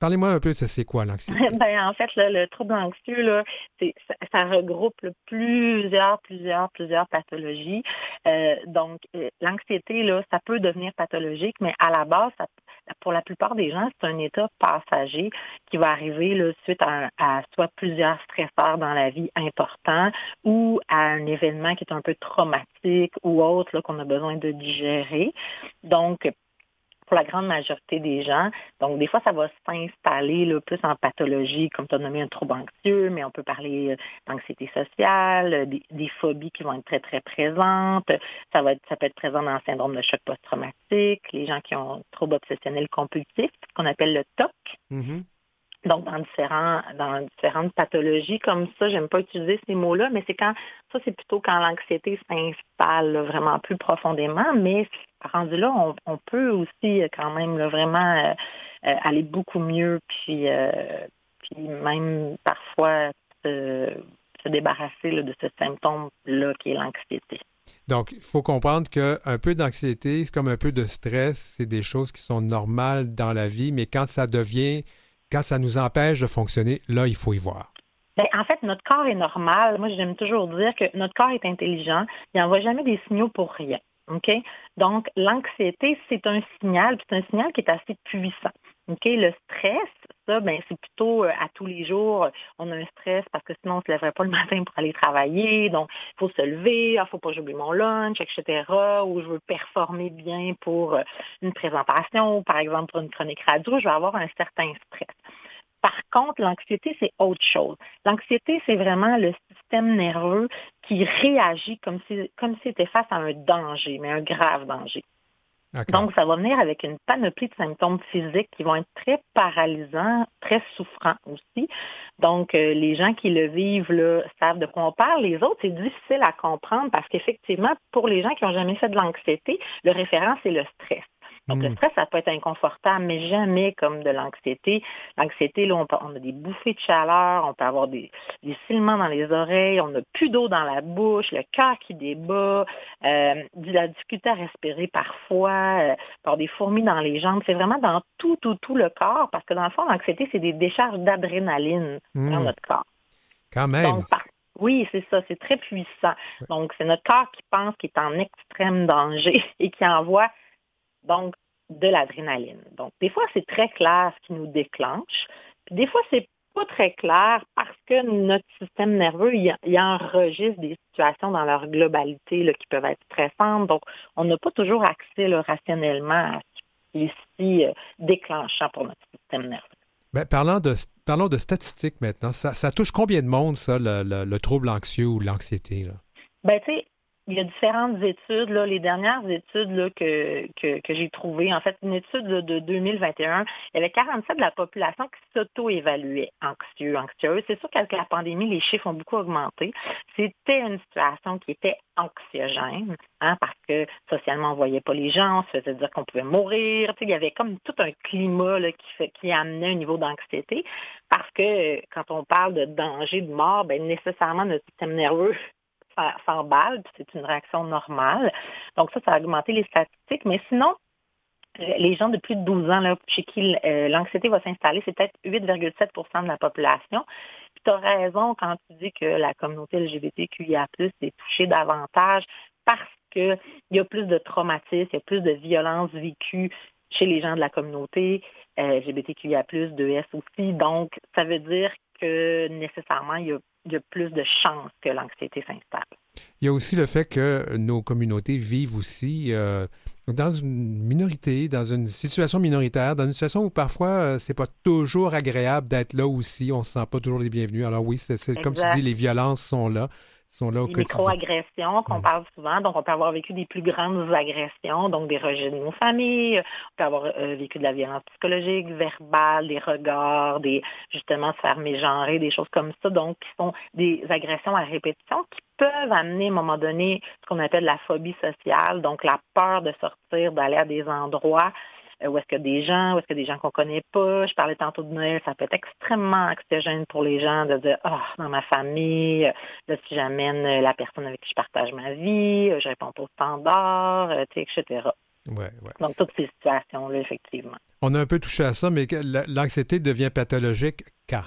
Parlez-moi un peu de c'est quoi l'anxiété? [laughs] Ben, en fait, le trouble anxieux, là, ça, regroupe plusieurs, plusieurs, plusieurs pathologies. Donc, l'anxiété, ça peut devenir pathologique, mais à la base, ça- pour la plupart des gens, c'est un état passager qui va arriver là, suite à, à soit plusieurs stresseurs dans la vie importants ou à un événement qui est un peu traumatique ou autre qu'on a besoin de digérer. Donc, pour la grande majorité des gens. Donc, des fois, ça va s'installer plus en pathologie, comme tu as nommé un trouble anxieux, mais on peut parler euh, d'anxiété sociale, euh, des, phobies qui vont être très, très présentes. Ça, va être, ça peut être présent dans le syndrome de choc post-traumatique, les gens qui ont trouble obsessionnel compulsif, qu'on appelle le TOC. Mhm. Donc, dans, différents, dans différentes pathologies comme ça, j'aime pas utiliser ces mots-là, mais c'est quand, ça, c'est plutôt quand l'anxiété s'installe là, vraiment plus profondément, mais rendu là, on, peut aussi euh, quand même là, vraiment euh, euh, aller beaucoup mieux, puis, euh, puis même parfois se, se débarrasser là, de ce symptôme-là qui est l'anxiété. Donc, il faut comprendre qu'un peu d'anxiété, c'est comme un peu de stress, c'est des choses qui sont normales dans la vie, mais quand ça devient, quand ça nous empêche de fonctionner, là, il faut y voir. Ben, en fait, notre corps est normal. Moi, j'aime toujours dire que notre corps est intelligent. Il n'envoie jamais des signaux pour rien. Donc, l'anxiété, c'est un signal, c'est un signal qui est assez puissant. Le stress, ben, c'est plutôt euh, à tous les jours, on a un stress parce que sinon, on se lèverait pas le [laughs] matin pour aller travailler. Donc, il faut se lever, il ne faut pas j'oublie mon lunch, etc. Ou je veux performer bien pour euh, une présentation ou, par exemple, pour une chronique radio, je vais avoir un certain stress. Par contre, l'anxiété, c'est autre chose. L'anxiété, c'est vraiment le système nerveux qui réagit comme si, comme c'était face à un danger, mais un grave danger. Donc, ça va venir avec une panoplie de symptômes physiques qui vont être très paralysants, très souffrants aussi. Donc, euh, les gens qui le vivent là, savent de quoi on parle. Les autres, c'est difficile à comprendre parce qu'effectivement, pour les gens qui n'ont jamais fait de l'anxiété, le référent, c'est le stress. Donc, le hmm. stress, ça peut être inconfortable, mais jamais comme de l'anxiété. L'anxiété, là, on, a des bouffées de chaleur, on peut avoir des, des dans les oreilles, on n'a plus d'eau dans la bouche, le cœur qui débat, euh, de la difficulté à respirer parfois, euh, par des fourmis dans les jambes. C'est vraiment dans tout, tout, tout le corps, parce que dans le fond, l'anxiété, c'est des décharges d'adrénaline dans hmm. notre corps. Quand même. oui, c'est ça, c'est très puissant. Donc, c'est notre corps qui pense qu'il est en extrême danger [laughs] et qui envoie donc de l'adrénaline. Donc, des fois, c'est très clair ce qui nous déclenche, puis des fois, c'est pas très clair parce que notre système nerveux, il, enregistre des situations dans leur globalité qui peuvent être stressantes. Donc, on n'a pas toujours accès rationnellement à ce qui est si euh, déclenchant pour notre système nerveux. Ben, parlant, de, parlons de statistiques maintenant. Ça, touche combien de monde, ça, le, trouble anxieux ou l'anxiété? Ben, tu sais, il y a différentes études. Là, les dernières études là, que, que, que j'ai trouvées, en fait, une étude de 2021, il y avait 47 de la population qui s'auto-évaluait anxieux, anxieuse. C'est sûr qu'avec la pandémie, les chiffres ont beaucoup augmenté. C'était une situation qui était anxiogène, hein, parce que socialement, on ne voyait pas les gens, on se faisait dire qu'on pouvait mourir. il y avait comme tout un climat là, qui, qui amenait un niveau d'anxiété, parce que quand on parle de danger de mort, ben, nécessairement, notre système nerveux s'emballe, c'est une réaction normale. Donc ça, ça a augmenté les statistiques. Mais sinon, les gens de plus de 12 ans, là, chez qui euh, l'anxiété va s'installer, c'est peut-être 8,7% de la population. Puis tu as raison quand tu dis que la communauté LGBTQIA+, est touchée davantage parce qu'il y a plus de traumatisme, il y a plus de violence vécue chez les gens de la communauté euh, LGBTQIA+, 2S aussi. Donc, ça veut dire que nécessairement, il y a il y a plus de chances que l'anxiété s'installe. Il y a aussi le fait que nos communautés vivent aussi euh, dans une minorité, dans une situation minoritaire, dans une situation où parfois euh, c'est pas toujours agréable d'être là aussi, on se sent pas toujours les bienvenus. Alors oui, c'est comme tu dis, les violences sont là sont là au Les micro-agressions qu'on parle souvent. Donc, on peut avoir vécu des plus grandes agressions, donc des rejets de nos familles. On peut avoir euh, vécu de la violence psychologique, verbale, des regards, des justement se faire mégenrer, des choses comme ça. Donc, qui sont des agressions à répétition qui peuvent amener à un moment donné ce qu'on appelle la phobie sociale, donc la peur de sortir, d'aller à des endroits où est-ce que des gens, où est-ce que des gens qu'on connaît pas? Je parlais tantôt de Noël, ça peut être extrêmement anxiogène pour les gens de dire, ah, dans ma famille, euh, là, si j'amène euh, la personne avec qui je partage ma vie, je réponds pas aux standards, etc. Ouais, ouais. Donc, toutes ces situations-là, effectivement. On a un peu touché à ça, mais l'anxiété devient pathologique quand?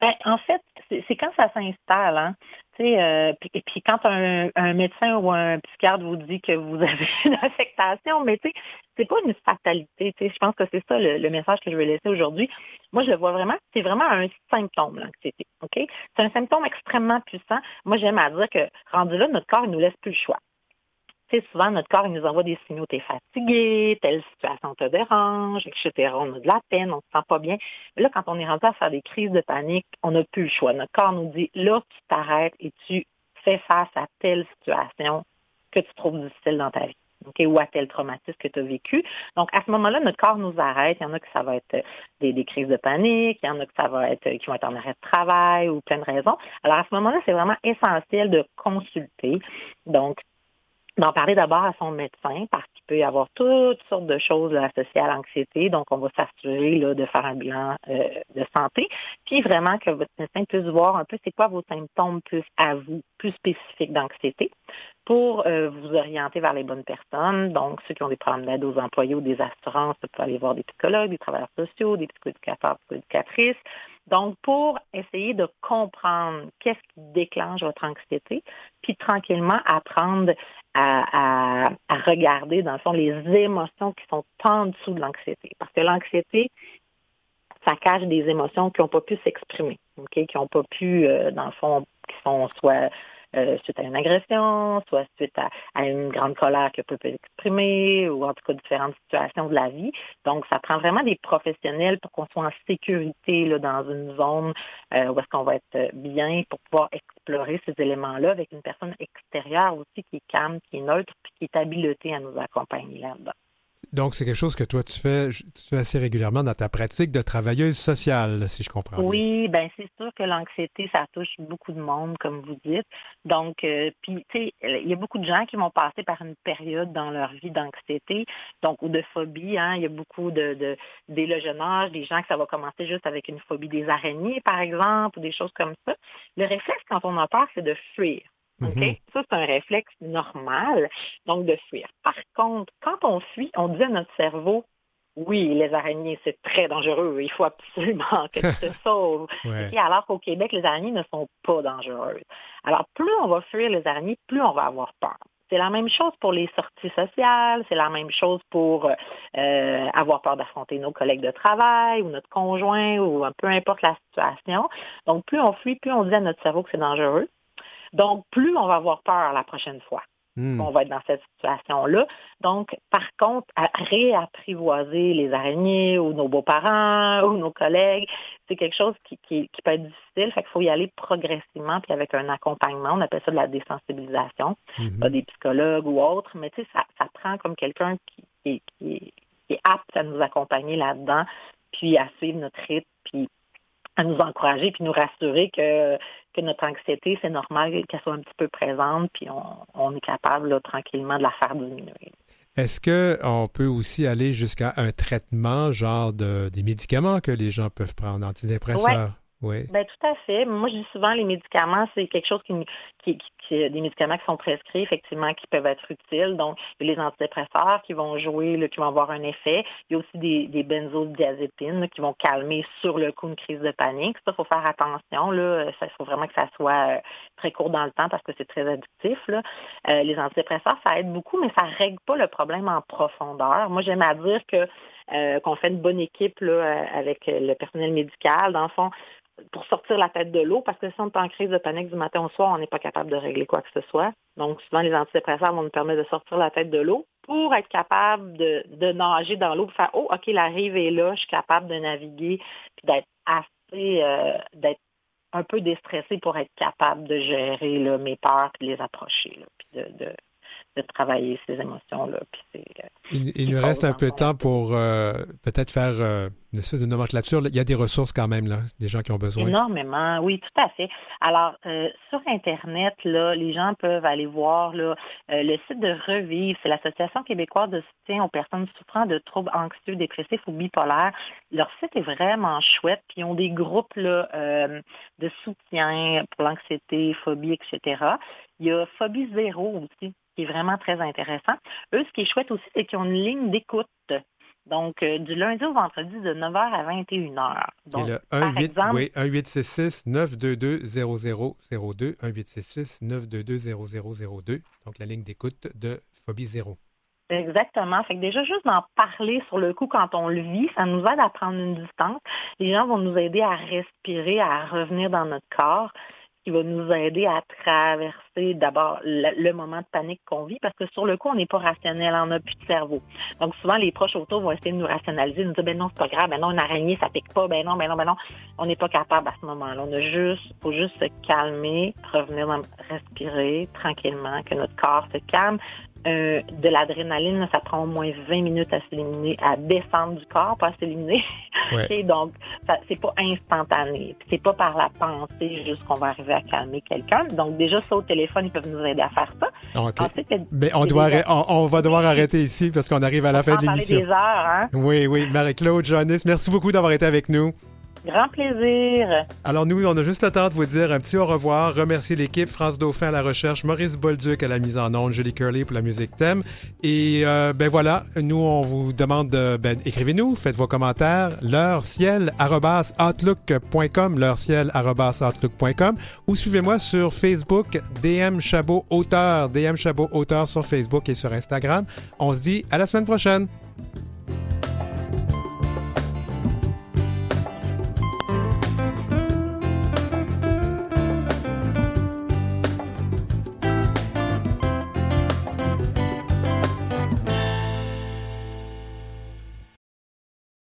Ben, en fait, c'est quand ça s'installe. Hein? Euh, et puis quand un, médecin ou un psychiatre vous dit que vous [laughs] avez une affectation, mais tu sais, c'est pas une fatalité. Je pense que c'est ça le, message que je veux laisser aujourd'hui. Moi, je le vois vraiment, c'est vraiment un symptôme, l'anxiété. OK? C'est un symptôme extrêmement puissant. Moi, j'aime à dire que rendu là, notre corps, il nous laisse plus le choix souvent, notre corps, il nous envoie des signaux, t'es fatigué, telle situation te dérange, etc. On a de la peine, on se sent pas bien. Mais là, quand on est rendu à faire des crises de panique, on n'a plus le choix. Notre corps nous dit, là, tu t'arrêtes et tu fais face à telle situation que tu trouves difficile dans ta vie. ou à tel traumatisme que tu as vécu. Donc, à ce moment-là, notre corps nous arrête. Il y en a que ça va être euh, des, des, crises de panique, il y en a que ça va être euh, qui vont être en arrêt de travail ou plein de raisons. Alors, à ce moment-là, c'est vraiment essentiel de consulter. Donc, d'en parler d'abord à son médecin parce qu'il peut y avoir toutes sortes de choses associées à l'anxiété. Donc, on va s'assurer de faire un bilan euh, de santé. Puis vraiment que votre médecin puisse voir un peu c'est quoi vos symptômes plus à vous, plus spécifiques d'anxiété pour euh, vous orienter vers les bonnes personnes. Donc, ceux qui ont des problèmes d'aide aux employés ou des assurances, vous pouvez aller voir des psychologues, des travailleurs sociaux, des psychoéducateurs, psychoéducatrices. Donc, pour essayer de comprendre qu'est-ce qui déclenche votre anxiété, puis tranquillement apprendre à, regarder, dans le fond, les émotions qui sont en dessous de l'anxiété. Parce que l'anxiété, ça cache des émotions qui n'ont pas pu s'exprimer, qui n'ont pas pu, euh, dans le fond, qui sont soit euh, suite à une agression, soit suite à, une grande colère que peut exprimer, ou en tout cas différentes situations de la vie. Donc, ça prend vraiment des professionnels pour qu'on soit en sécurité là, dans une zone euh, où est-ce qu'on va être bien pour pouvoir explorer ces éléments-là avec une personne extérieure aussi qui est calme, qui est neutre, puis qui est habilitée à nous accompagner là-dedans. Donc, c'est quelque chose que toi, tu fais, tu fais assez régulièrement dans ta pratique de travailleuse sociale, si je comprends Oui, bien, c'est sûr que l'anxiété, ça touche beaucoup de monde, comme vous dites. Donc, euh, puis, tu sais, il y a beaucoup de gens qui vont passer par une période dans leur vie d'anxiété, donc, ou de phobie. Hein. Il y a beaucoup de, de, dès le jeune âge, des gens que ça va commencer juste avec une phobie des araignées, par exemple, ou des choses comme ça. Le réflexe, quand on a peur, c'est de fuir. Mhm. Ça, c'est un réflexe normal, donc de fuir. Par contre, quand on fuit, on dit à notre cerveau, oui, les araignées, c'est très dangereux, il faut absolument que tu te [laughs] sauves. alors qu'au Québec, les araignées ne sont pas dangereuses. Alors, plus on va fuir les araignées, plus on va avoir peur. C'est la même chose pour les sorties sociales, c'est la même chose pour euh, avoir peur d'affronter nos collègues de travail ou notre conjoint ou peu importe la situation. Donc, plus on fuit, plus on dit à notre cerveau que c'est dangereux. Donc, plus on va avoir peur la prochaine fois. Hmm. On va être dans cette situation-là. Donc, par contre, à réapprivoiser les araignées ou nos beaux-parents ou nos collègues, c'est quelque chose qui, peut être difficile. Fait qu'il faut y aller progressivement puis avec un accompagnement. On appelle ça de la désensibilisation. Hmm. Pas des psychologues ou autres, mais tu sais, ça, prend comme quelqu'un qui, qui, est apte à nous accompagner là-dedans, puis à suivre notre rythme, puis à nous encourager puis nous rassurer que, que notre anxiété, c'est normal qu'elle soit un petit peu présente, puis on, est capable tranquillement de la faire diminuer. Est-ce qu'on peut aussi aller jusqu'à un traitement, genre de, des médicaments que les gens peuvent prendre, antidépresseurs? Oui. Ben, tout à fait. Moi, je dis souvent, les médicaments, c'est quelque chose qui, qui, qui, des médicaments qui sont prescrits, effectivement, qui peuvent être utiles. Donc, il y a les antidépresseurs qui vont jouer, là, qui vont avoir un effet. Il y a aussi des, benzodiazépines qui vont calmer sur le coup une crise de panique. Ça, il faut faire attention. Là. Il faut vraiment que ça soit euh, très court dans le temps parce que c'est très addictif. Là. Euh, les antidépresseurs, ça aide beaucoup, mais ça ne règle pas le problème en profondeur. Moi, j'aime à dire que euh, qu'on fait une bonne équipe là, avec le personnel médical. Dans le fond, pour sortir la tête de l'eau, parce que si on est en crise de panique du matin au soir, on n'est pas capable de régler quoi que ce soit. Donc, souvent, les antidépresseurs vont nous permettre de sortir la tête de l'eau pour être capable de, nager dans l'eau, pour faire Oh, OK, la rive est là, je suis capable de naviguer, puis d'être assez, euh, d'être un peu déstressé pour être capable de gérer mes peurs, puis de les approcher, travailler ces émotions-là. Euh, il, nous reste un peu de temps pour euh, peut-être faire euh, une espèce de nomenclature. Il y a des ressources quand même, là, des gens qui ont besoin. Énormément, oui, tout à fait. Alors, sur Internet, là, les gens peuvent aller voir là, le site de Revivre. C'est l'Association québécoise de soutien aux personnes souffrant de troubles anxieux, dépressifs ou bipolaires. Leur site est vraiment chouette. Puis ils ont des groupes là, de soutien pour l'anxiété, phobie, etc. Il y a Phobie Zéro aussi, qui est vraiment très intéressant. Eux, ce qui est chouette aussi, c'est qu'ils ont une ligne d'écoute. Donc, euh, du lundi au vendredi, de 9h à 21h. Donc, Et le 1, 8, exemple, oui, 1866 922 0002 1866 922 0002 donc la ligne d'écoute de Phobie Zéro. Exactement. Fait que déjà, juste d'en parler sur le coup quand on le vit, ça nous aide à prendre une distance. Les gens vont nous aider à respirer, à revenir dans notre corps va nous aider à traverser d'abord le, moment de panique qu'on vit, parce que sur le coup, on n'est pas rationnel, on n'a plus de cerveau. Donc souvent, les proches autour vont essayer de nous rationaliser, nous dire, ben non, c'est pas grave, ben non, une araignée, ça pique pas, ben non, ben non, ben non. On n'est pas capable à ce moment-là. On a juste, faut juste se calmer, revenir respirer tranquillement, que notre corps se calme, euh, de l'adrénaline, ça prend au moins 20 minutes à s'éliminer, à descendre du corps, pas à s'éliminer. [laughs] donc, c'est pas instantané. C'est pas par la pensée juste qu'on va arriver à calmer quelqu'un. Donc, déjà, ça au téléphone, ils peuvent nous aider à faire ça. Mais on, doit on, va devoir arrêter ici parce qu'on arrive à la fin de l'émission. des heures, hein? Oui, oui. Marie-Claude, Johannes, merci beaucoup d'avoir été avec nous. Grand plaisir. Alors nous, on a juste le temps de vous dire un petit au revoir, remercier l'équipe, France Dauphin à la recherche, Maurice Bolduc à la mise en onde, Julie Curley pour la musique thème. Et euh, ben voilà, nous, on vous demande de, ben, écrivez-nous, faites vos commentaires, leur ciel outlook.com, leur ciel outlook.com, ou suivez-moi sur Facebook, DM Chabot Auteur, DM Chabot Auteur sur Facebook et sur Instagram. On se dit à la semaine prochaine.